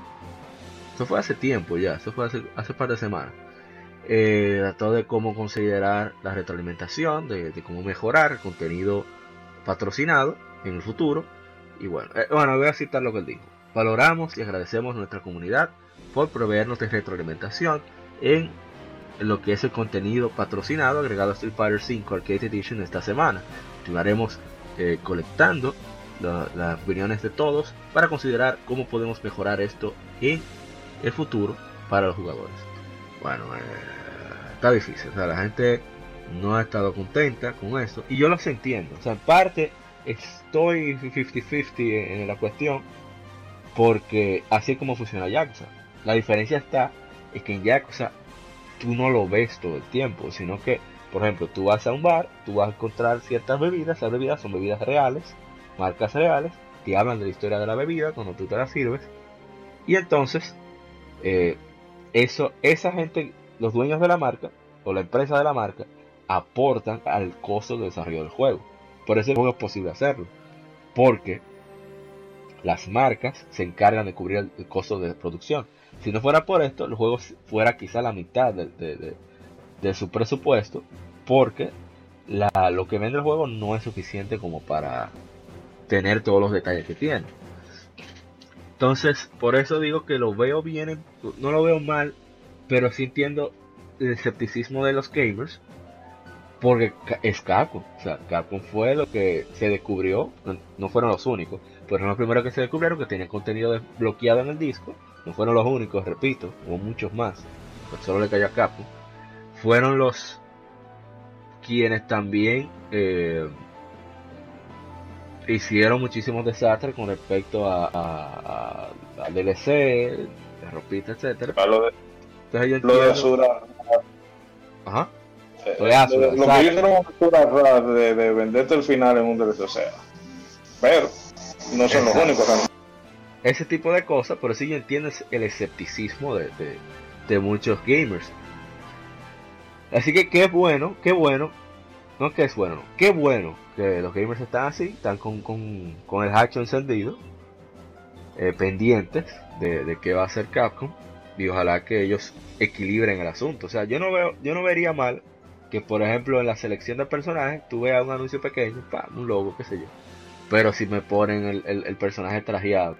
esto fue hace tiempo ya, esto fue hace, hace par de semanas, eh, trató de cómo considerar la retroalimentación, de, de cómo mejorar el contenido patrocinado en el futuro. Y bueno, eh, bueno, voy a citar lo que él dijo. Valoramos y agradecemos a nuestra comunidad por proveernos de retroalimentación en lo que es el contenido patrocinado agregado a Street Fighter V Arcade Edition esta semana. Continuaremos eh, colectando la- las opiniones de todos para considerar cómo podemos mejorar esto en el futuro para los jugadores. Bueno, eh, está difícil, o sea, la gente no ha estado contenta con esto y yo los entiendo, o sea, en parte estoy 50-50 en la cuestión porque así es como funciona Yakuza. La diferencia está es que en Yakuza tú no lo ves todo el tiempo, sino que, por ejemplo, tú vas a un bar, tú vas a encontrar ciertas bebidas, esas bebidas son bebidas reales, marcas reales, te hablan de la historia de la bebida cuando tú te la sirves, y entonces, eh, eso, esa gente, los dueños de la marca, o la empresa de la marca, aportan al costo de desarrollo del juego. Por eso juego es posible hacerlo, porque las marcas se encargan de cubrir el, el costo de producción. Si no fuera por esto, el juego fuera quizá la mitad de, de- de- de su presupuesto, porque la, lo que vende el juego no es suficiente como para tener todos los detalles que tiene. Entonces, por eso digo que lo veo bien, en- no lo veo mal pero sí entiendo el escepticismo de los gamers porque es Capcom. O sea, Capcom fue lo que se descubrió, no- fueron los únicos, fueron los primeros que se descubrieron que tenían contenido desbloqueado en el disco. No fueron los únicos, repito, hubo muchos más, pero solo le cayó a Capcom. Fueron los quienes también eh, hicieron muchísimos desastres con respecto a, a, a- a DLC, de ropita, etcétera. Lo de, Entonces yo lo de Asura. Ajá. eh, Lo de Asura, lo que hicieron Asura Ra, de, de venderte el final en un DLC, o sea. Pero no son los únicos. realmente. ese tipo de cosas, pero sí yo entiendo el escepticismo de, de- de muchos gamers. Así que qué bueno, qué bueno, no que es bueno, no, qué bueno que los gamers están así, están con, con, con el hacho encendido, eh, pendientes de, de qué va a hacer Capcom y ojalá que ellos equilibren el asunto. O sea, yo no veo, yo no vería mal que por ejemplo en la selección de personajes tú veas un anuncio pequeño, pam, un logo, qué sé yo. Pero si me ponen el, el- personaje trajeado,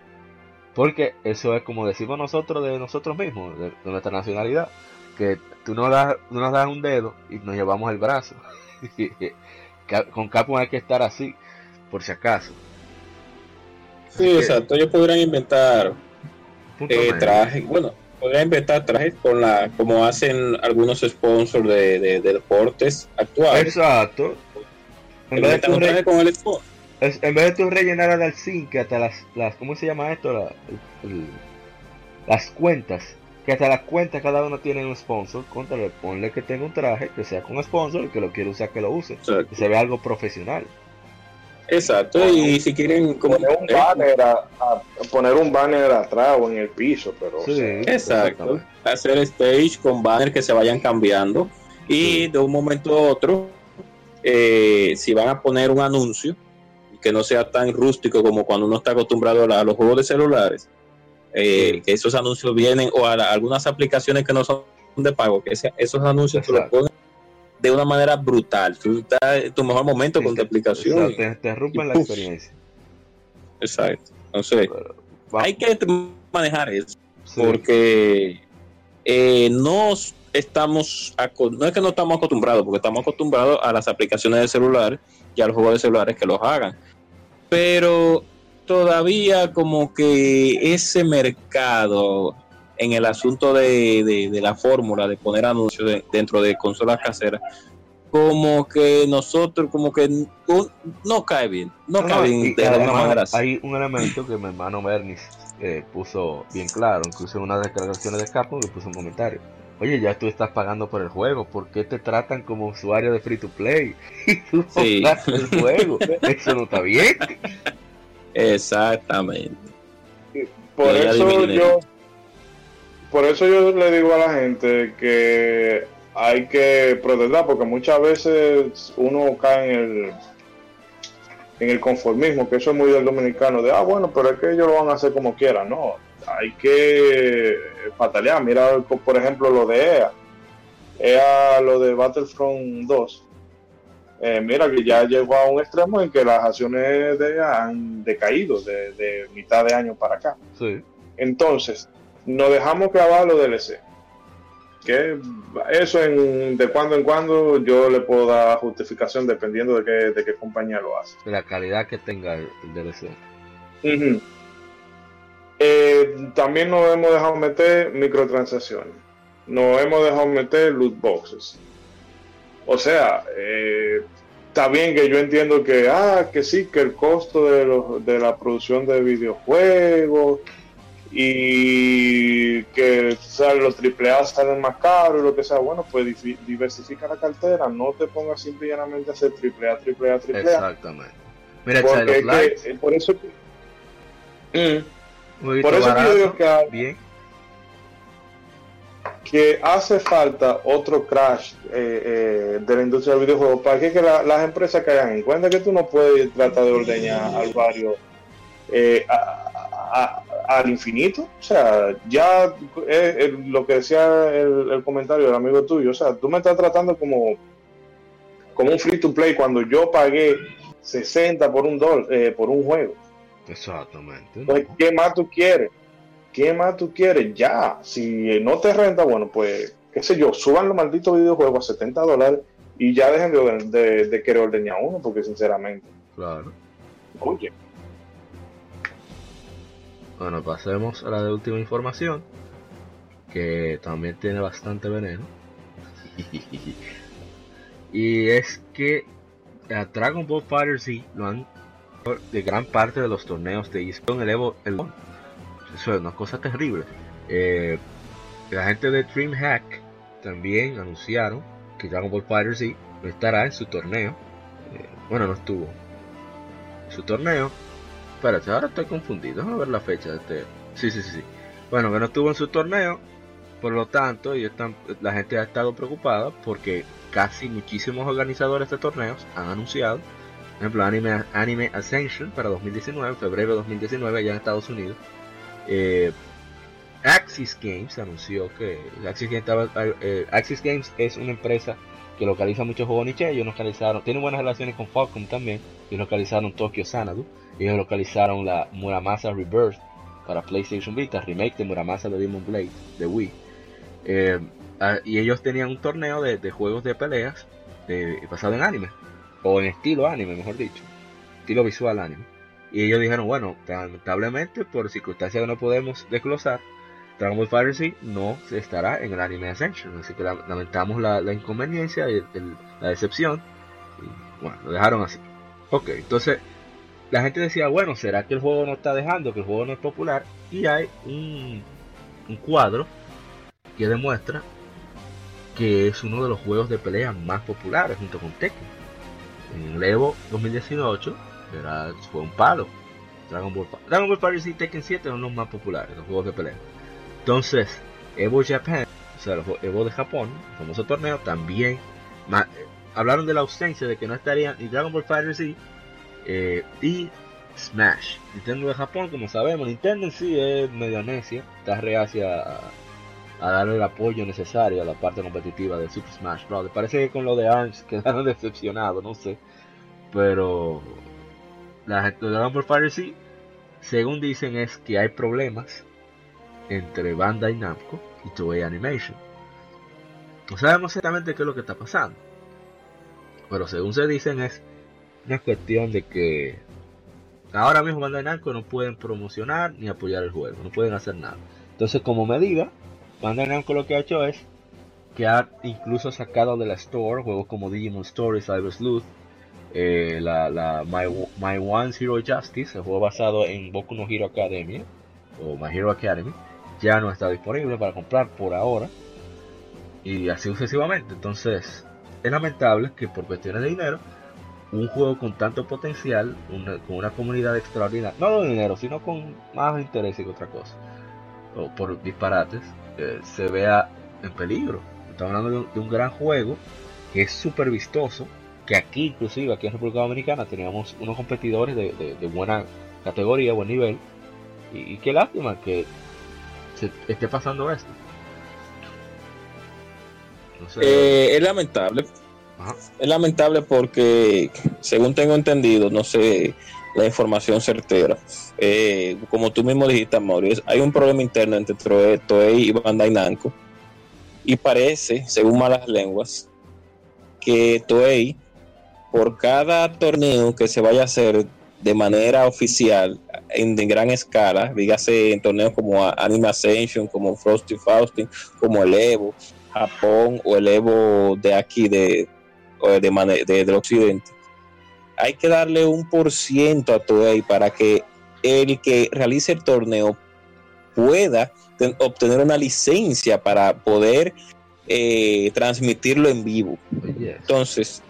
porque eso es como decimos nosotros de nosotros mismos, de nuestra nacionalidad, que tú nos das, tú nos das un dedo y nos llevamos el brazo. Con Capcom hay que estar así, por si acaso. Sí, exacto. Ellos podrían inventar eh, trajes, bueno, podrían inventar trajes con la, como hacen algunos sponsors de, de- de deportes actuales. Exacto. En vez, de re- con el sponsor. es- en vez de tú rellenar al que hasta las, las, ¿cómo se llama esto? La- el- el- las cuentas, que hasta las cuentas cada uno tiene un sponsor, contale, ponle que tenga un traje, que sea con sponsor, el que lo quiere usar, que lo use, Exacto. que se vea algo profesional. Exacto, y si quieren como Poner un eh, banner, a, a- poner un banner atrás o en el piso, pero. o Sí, sea, Exacto. Hacer stage con banners que se vayan cambiando y de un momento a otro, eh, si van a poner un anuncio que no sea tan rústico como cuando uno está acostumbrado a, la- a los juegos de celulares, eh, que esos anuncios vienen o a la- algunas aplicaciones que no son de pago, que ese- esos anuncios te los ponen de una manera brutal. Tú estás en tu mejor momento con tu aplicación. Te, te la experiencia. Exacto. Entonces, Pero, hay que manejar eso. sí, porque eh, no estamos, no es que no estamos acostumbrados, porque estamos acostumbrados a las aplicaciones de celular y a los juegos de celulares que los hagan, pero todavía como que ese mercado en el asunto de, de- de la fórmula de poner anuncios de- dentro de consolas caseras, como que nosotros, como que no, no cae bien, no, No, cae bien de alguna manera. Hay un elemento que mi hermano Bernis eh, puso bien claro, incluso en una de las declaraciones de Capcom que puso un comentario. Oye, ya tú estás pagando por el juego, ¿por qué te tratan como usuario de free to play? Y tú Sí. pagas el juego, eso no está bien. Exactamente. Por eso yo, por eso yo le digo a la gente que hay que protestar, porque muchas veces uno cae en el en el conformismo, que eso es muy del dominicano, de ah bueno, pero es que ellos lo van a hacer como quieran, no, hay que patalear, mira por ejemplo lo de EA, EA lo de Battlefront 2, eh, mira que ya llegó a un extremo en que las acciones de EA han decaído de, de mitad de año para acá. Sí, Entonces, nos dejamos clavar los DLC. Que eso en, de cuando en cuando yo le puedo dar justificación dependiendo de qué, de qué compañía lo hace. de la calidad que tenga el, el DLC. Eh, también nos hemos dejado meter microtransacciones. Nos hemos dejado meter loot boxes. O sea, eh, está bien que yo entiendo que, ah, que sí, que el costo de, los- de la producción de videojuegos y que los AAA salen más caros y lo que sea. Bueno, pues diversifica la cartera. No te pongas simple y llanamente a hacer AAA, AAA, AAA. Exactamente. Mira, Porque es que- por eso Mm. Por eso que yo digo barato, que, hay- bien. Que hace falta otro crash eh, eh, de la industria del videojuego para que, que la- las empresas caigan en cuenta que tú no puedes tratar de ordeñar al barrio eh, a- a- a- al infinito. O sea, ya lo que decía el, el comentario del amigo tuyo, o sea, tú me estás tratando como, como un free to play cuando yo pagué 60 por un dólar, eh, por un juego. Exactamente. Entonces, ¿qué más tú quieres? ¿Qué más tú quieres? Ya, si no te renta, bueno, pues, qué sé yo, suban los malditos videojuegos a 70 dólares y ya dejen de, de, de querer ordeñar uno, porque sinceramente, Claro. oye, Bueno, pasemos a la de última información, que también tiene bastante veneno. y es que a Dragon Ball Fighter Z lo han de gran parte de los torneos de eSports el Evo, el eso es una cosa terrible. Eh, la gente de DreamHack también anunciaron que Dragon Ball Fighter Z no estará en su torneo. Eh, bueno, no estuvo en su torneo. Espérate, ahora estoy confundido. Déjame ver la fecha de este. Sí, sí, sí, sí. Bueno, que no estuvo en su torneo. Por lo tanto, ellos están, la gente ha estado preocupada porque casi muchísimos organizadores de torneos han anunciado. Por ejemplo, Anime, Anime Ascension para 2019, febrero de 2019, allá en Estados Unidos. Eh, Axis Games anunció que Axis Games, estaba- eh, Axis Games es una empresa que localiza muchos juegos niche. Ellos localizaron, tienen buenas relaciones con Falcom también. Y localizaron Tokyo Xanadu. Ellos localizaron la Muramasa Rebirth para PlayStation Vita, remake de Muramasa de Demon Blade de Wii. Eh, ah, y ellos tenían un torneo de, juegos de peleas basado en anime, o en estilo anime, mejor dicho, estilo visual anime. Y ellos dijeron, bueno, lamentablemente por circunstancias que no podemos desglosar, Dragon Ball Fighter Z no se estará en el Anime Ascension, así que la- lamentamos la, la inconveniencia el- la decepción. Y bueno, lo dejaron así. Ok, entonces la gente decía, bueno, ¿será que el juego no está dejando, que el juego no es popular? Y hay un, un cuadro que demuestra que es uno de los juegos de pelea más populares junto con Tekken. En el Evo 2018 era, fue un palo. Dragon Ball, Dragon Ball Fighter Z y Tekken 7 son los más populares, los juegos de pelea. Entonces, Evo Japan, o sea, Evo de Japón, famoso torneo, también ma- eh, hablaron de la ausencia de que no estarían ni Dragon Ball Fighter Z eh, y Smash. Nintendo de Japón, como sabemos, Nintendo en sí es medio necia, está reacia a, a darle el apoyo necesario a la parte competitiva de Super Smash Bros. Parece que con lo de ARMS quedaron decepcionados, no sé. Pero la Ball Fighter Z, según dicen, es que hay problemas entre Bandai Namco y Toei Animation. No sabemos exactamente qué es lo que está pasando. Pero según se dicen es una cuestión de que ahora mismo Bandai Namco no pueden promocionar ni apoyar el juego, no pueden hacer nada. Entonces como medida, Bandai Namco lo que ha hecho es que ha incluso sacado de la store juegos como Digimon Story, Cyber Sleuth, eh, la, la My, My One Hero Justice, el juego basado en Boku no Hero Academia o My Hero Academy, ya no está disponible para comprar por ahora y así sucesivamente. Entonces, es lamentable que por cuestiones de dinero, un juego con tanto potencial, una- con una comunidad extraordinaria, no de dinero, sino con más interés que otra cosa, o por disparates, eh, se vea en peligro. Estamos hablando de un, de un gran juego que es súper vistoso, que aquí inclusive, aquí en República Dominicana, teníamos unos competidores de, de- de buena categoría, buen nivel, y, y qué lástima que se esté pasando esto. No sé. Eh, es lamentable. Ajá. Es lamentable porque, según tengo entendido, no sé la información certera. eh, como tú mismo dijiste, Mauricio, hay un problema interno entre Toei, Toei y Bandai Namco. Y parece, según malas lenguas, que Toei, por cada torneo que se vaya a hacer de manera oficial, en de gran escala, dígase en torneos como Anime Ascension, como Frosty Faustin, como el Evo, Japón o el Evo de aquí de, de, del occidente, hay que darle un por ciento a Toei para que el que realice el torneo pueda ten- obtener una licencia para poder eh, transmitirlo en vivo. Entonces,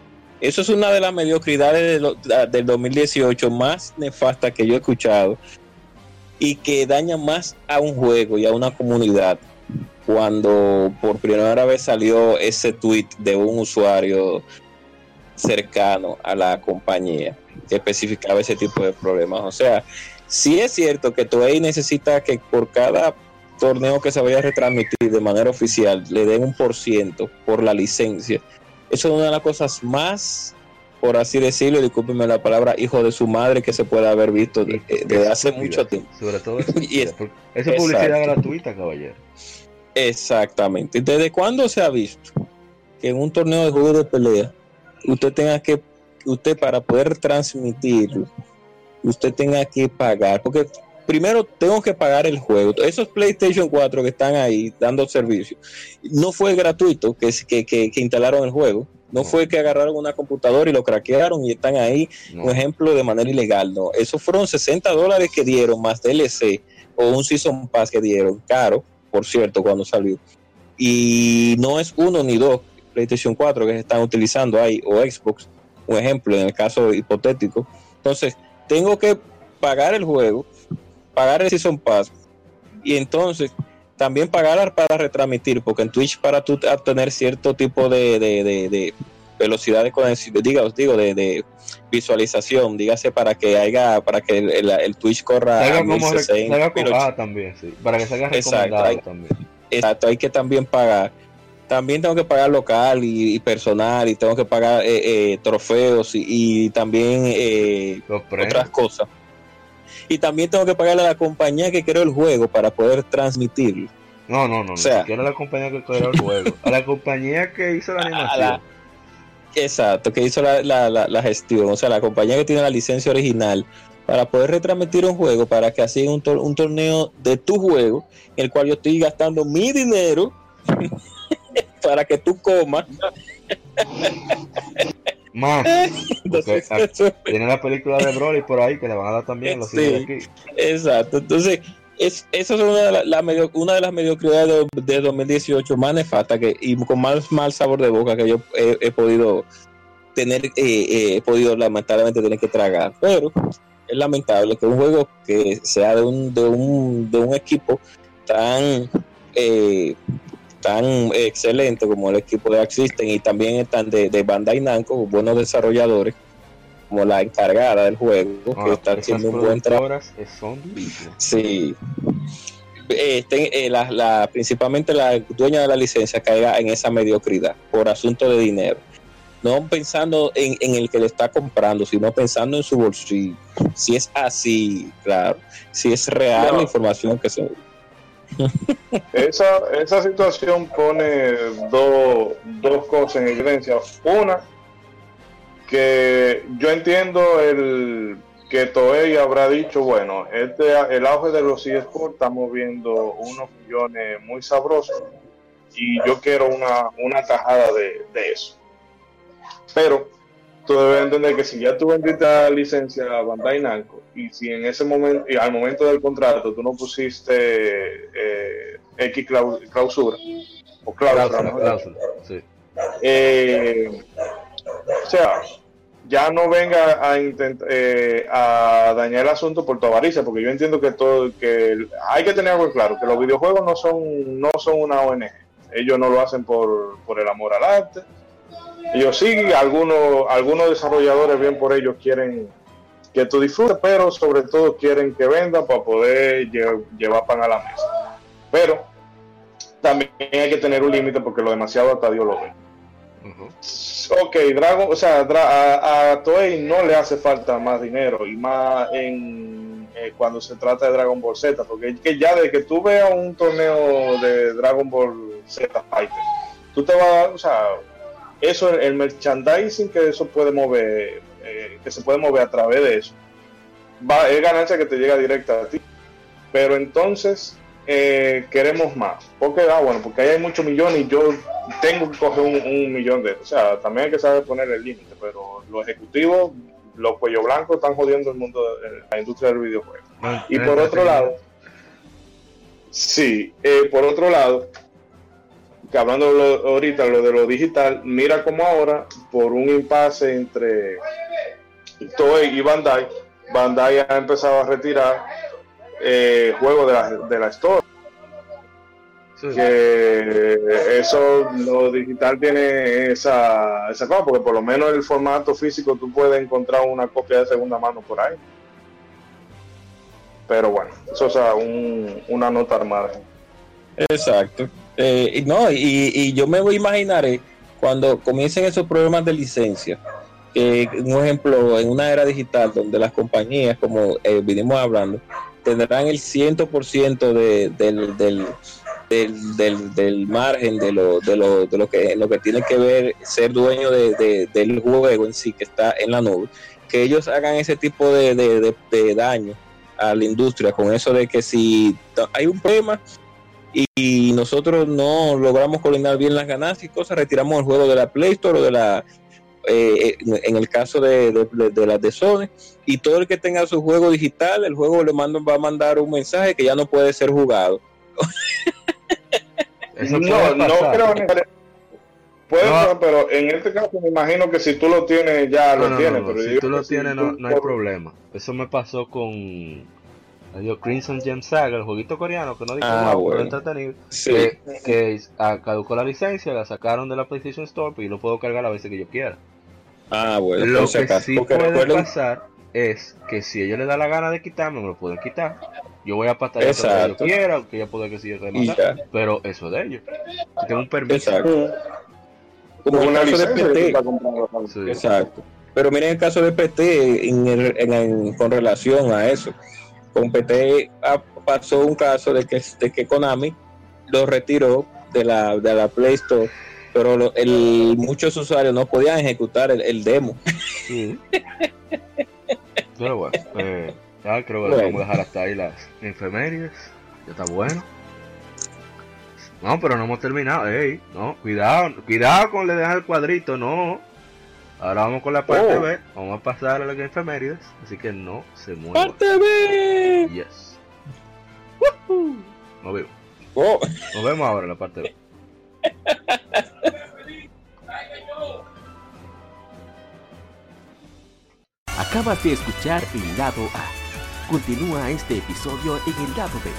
eso es una de las mediocridades de del 2018 más nefasta que yo he escuchado y que daña más a un juego y a una comunidad cuando por primera vez salió ese tweet de un usuario cercano a la compañía que especificaba ese tipo de problemas. O sea, sí es cierto que Toei necesita que por cada torneo que se vaya a retransmitir de manera oficial le den un por ciento por la licencia. Eso es una de las cosas más por así decirlo, discúlpeme la palabra, hijo de su madre que se puede haber visto de- desde hace mucho tiempo. Sobre todo Y es- eso es publicidad gratuita, caballero. Exactamente. ¿Desde cuándo se ha visto que en un torneo de juego de pelea usted tenga que, usted para poder transmitirlo, usted tenga que pagar? Porque primero tengo que pagar el juego. Esos PlayStation 4 que están ahí dando servicio, no fue gratuito que, que, que, que instalaron el juego. No No. fue que agarraron una computadora y lo craquearon y están ahí No. un ejemplo de manera ilegal, no. Esos fueron 60 dólares que dieron más DLC o un Season Pass que dieron, caro, por cierto, cuando salió. Y no es uno ni dos PlayStation 4 que se están utilizando ahí o Xbox, un ejemplo en el caso hipotético. Entonces, tengo que pagar el juego, pagar el Season Pass y entonces también pagar para retransmitir, porque en Twitch para tú obtener cierto tipo de, de, de- de velocidad de conexión, diga, digo, de, visualización, dígase para que haya, para que el, el- el Twitch corra Salga como re- 1060, salga con- 1080. ah, también, sí. Para que salga Exacto, recomendado hay- también. Exacto, hay que también pagar. También tengo que pagar local y, y personal y tengo que pagar eh, eh, trofeos y, y también eh, otras cosas. Y también tengo que pagarle a la compañía que creó el juego para poder transmitirlo. No, no, no, O sea- ni siquiera a la compañía que creó el juego. A la compañía que hizo la animación. la- Exacto, que hizo la, la- la- la gestión, o sea, la compañía que tiene la licencia original para poder retransmitir un juego, para que así un, tor- un torneo de tu juego, en el cual yo estoy gastando mi dinero para que tú comas. Más. Entonces, ah, Tiene la película de Broly por ahí que le van a dar también los Sí. aquí. Exacto, entonces es, eso es una de, la- la medio- una de las mediocridades de, de 2018 más nefasta que, y con más mal sabor de boca que yo he, he podido tener, eh, eh, he podido lamentablemente tener que tragar. Pero es lamentable que un juego que sea de un, de un, de un equipo tan eh, tan excelente como el equipo de Axisten y también están de, de Bandai Namco, buenos desarrolladores, como la encargada del juego, que Ah, está haciendo un buen trabajo. son. Sí. Este, eh, la, la- principalmente la dueña de la licencia caiga en esa mediocridad por asunto de dinero. No pensando en, en el que le está comprando, sino pensando en su bolsillo. Si es así, claro. Si es real No. la información que se. Esa, esa situación pone dos, dos cosas en evidencia. Una, que yo entiendo el que Toei habrá dicho, bueno, este el auge de los eSports estamos viendo unos millones muy sabrosos y yo quiero una, una tajada de, de eso. Pero tú debes entender que si ya tú vendiste la licencia a Bandai Namco y si en ese momento, y al momento del contrato tú no pusiste eh, X clau- clausura o cláusula, sí. eh, o sea, ya no venga a intentar a dañar el asunto por tu avaricia, porque yo entiendo que todo que hay que tener algo claro, que los videojuegos no son no son una ONG. Ellos no lo hacen por, por el amor al arte. Ellos sí, algunos algunos desarrolladores bien por ellos quieren que tú disfrutes, pero sobre todo quieren que venda para poder lle- llevar pan a la mesa. Pero también hay que tener un límite porque lo demasiado hasta Dios lo ve. Ujú. Ok, Dragon, o sea, a, a Toei no le hace falta más dinero y más en eh, cuando se trata de Dragon Ball Z, porque es que ya de que tú veas un torneo de Dragon Ball Z Fighter, tú te vas, o sea, eso, el merchandising que eso puede mover, eh, que se puede mover a través de eso, va, es ganancia que te llega directa a ti. Pero entonces eh, queremos más. Porque, ah, bueno, porque ahí hay muchos millones y yo tengo que coger un, un millón de O sea, también hay que saber poner el límite, pero los ejecutivos, los cuello blancos están jodiendo el mundo, de la industria del videojuego. No, Y no por es otro así. lado, sí, eh, por otro lado, que hablando lo- ahorita lo de lo digital, mira como ahora, por un impasse entre Toei y Bandai, Bandai ha empezado a retirar eh, juegos de la, de la Store. Sí. Que eso, lo digital tiene esa, esa cosa, porque por lo menos el formato físico tú puedes encontrar una copia de segunda mano por ahí. Pero bueno, eso es un- una nota margen. Exacto. Eh, no, y, y yo me voy a imaginar eh, cuando comiencen esos problemas de licencia, que un ejemplo en una era digital donde las compañías, como eh, vinimos hablando, tendrán el 100% de, del, del, del, del, margen de lo, de, lo, de lo que lo que tiene que ver ser dueño de, de- del juego en sí que está en la nube, que ellos hagan ese tipo de, de, daño a la industria con eso de que si hay un problema y nosotros no logramos coordinar bien las ganancias y cosas, retiramos el juego de la Play Store o de la eh, en en el caso de, de, de- de las de Sony y todo el que tenga su juego digital, el juego le manda, va a mandar un mensaje que ya no puede ser jugado. Eso no, no creo necesariamente. Puede No. pero en este caso me imagino que si tú lo tienes, ya No, lo no, tienes. no, pero si tú lo que tienes no hay problema. Eso me pasó con Crimson Gem Saga, el jueguito coreano que no dijo Ah, nada, bueno. pero entretenido. Sí. Que, que ah, caducó la licencia, la sacaron de la PlayStation Store y lo puedo cargar a veces que yo quiera. Ah, bueno, Lo que acaso, sí puede recuerden- pasar es que si ellos les da la gana de quitarme, me lo pueden quitar. Yo voy a pasar hasta donde yo quiera, aunque ella puede que siga ya. pero eso es de ellos. Si tengo un permiso. Exacto. Como en una el caso de que PT. Sí. Exacto. Pero miren el caso de PT en el- en el- con relación a eso. Con PT pasó un caso de que, de que Konami lo retiró de la, de la Play Store, pero lo- el, muchos usuarios no podían ejecutar el, el demo. Sí. Pero bueno, eh, ya creo que Bueno. vamos a dejar hasta ahí las enfermerías. Ya está bueno. No, pero no hemos terminado. Ey, no, cuidado, cuidado con le dejar el cuadrito, no. Ahora vamos con la parte Oh. B. Vamos a pasar a las enfermerías. Así que no se muevan. ¡Parte B! Yes. Nos vemos. Oh, Nos vemos ahora en la parte B. Acabas de escuchar el lado A. Continúa este episodio en el lado B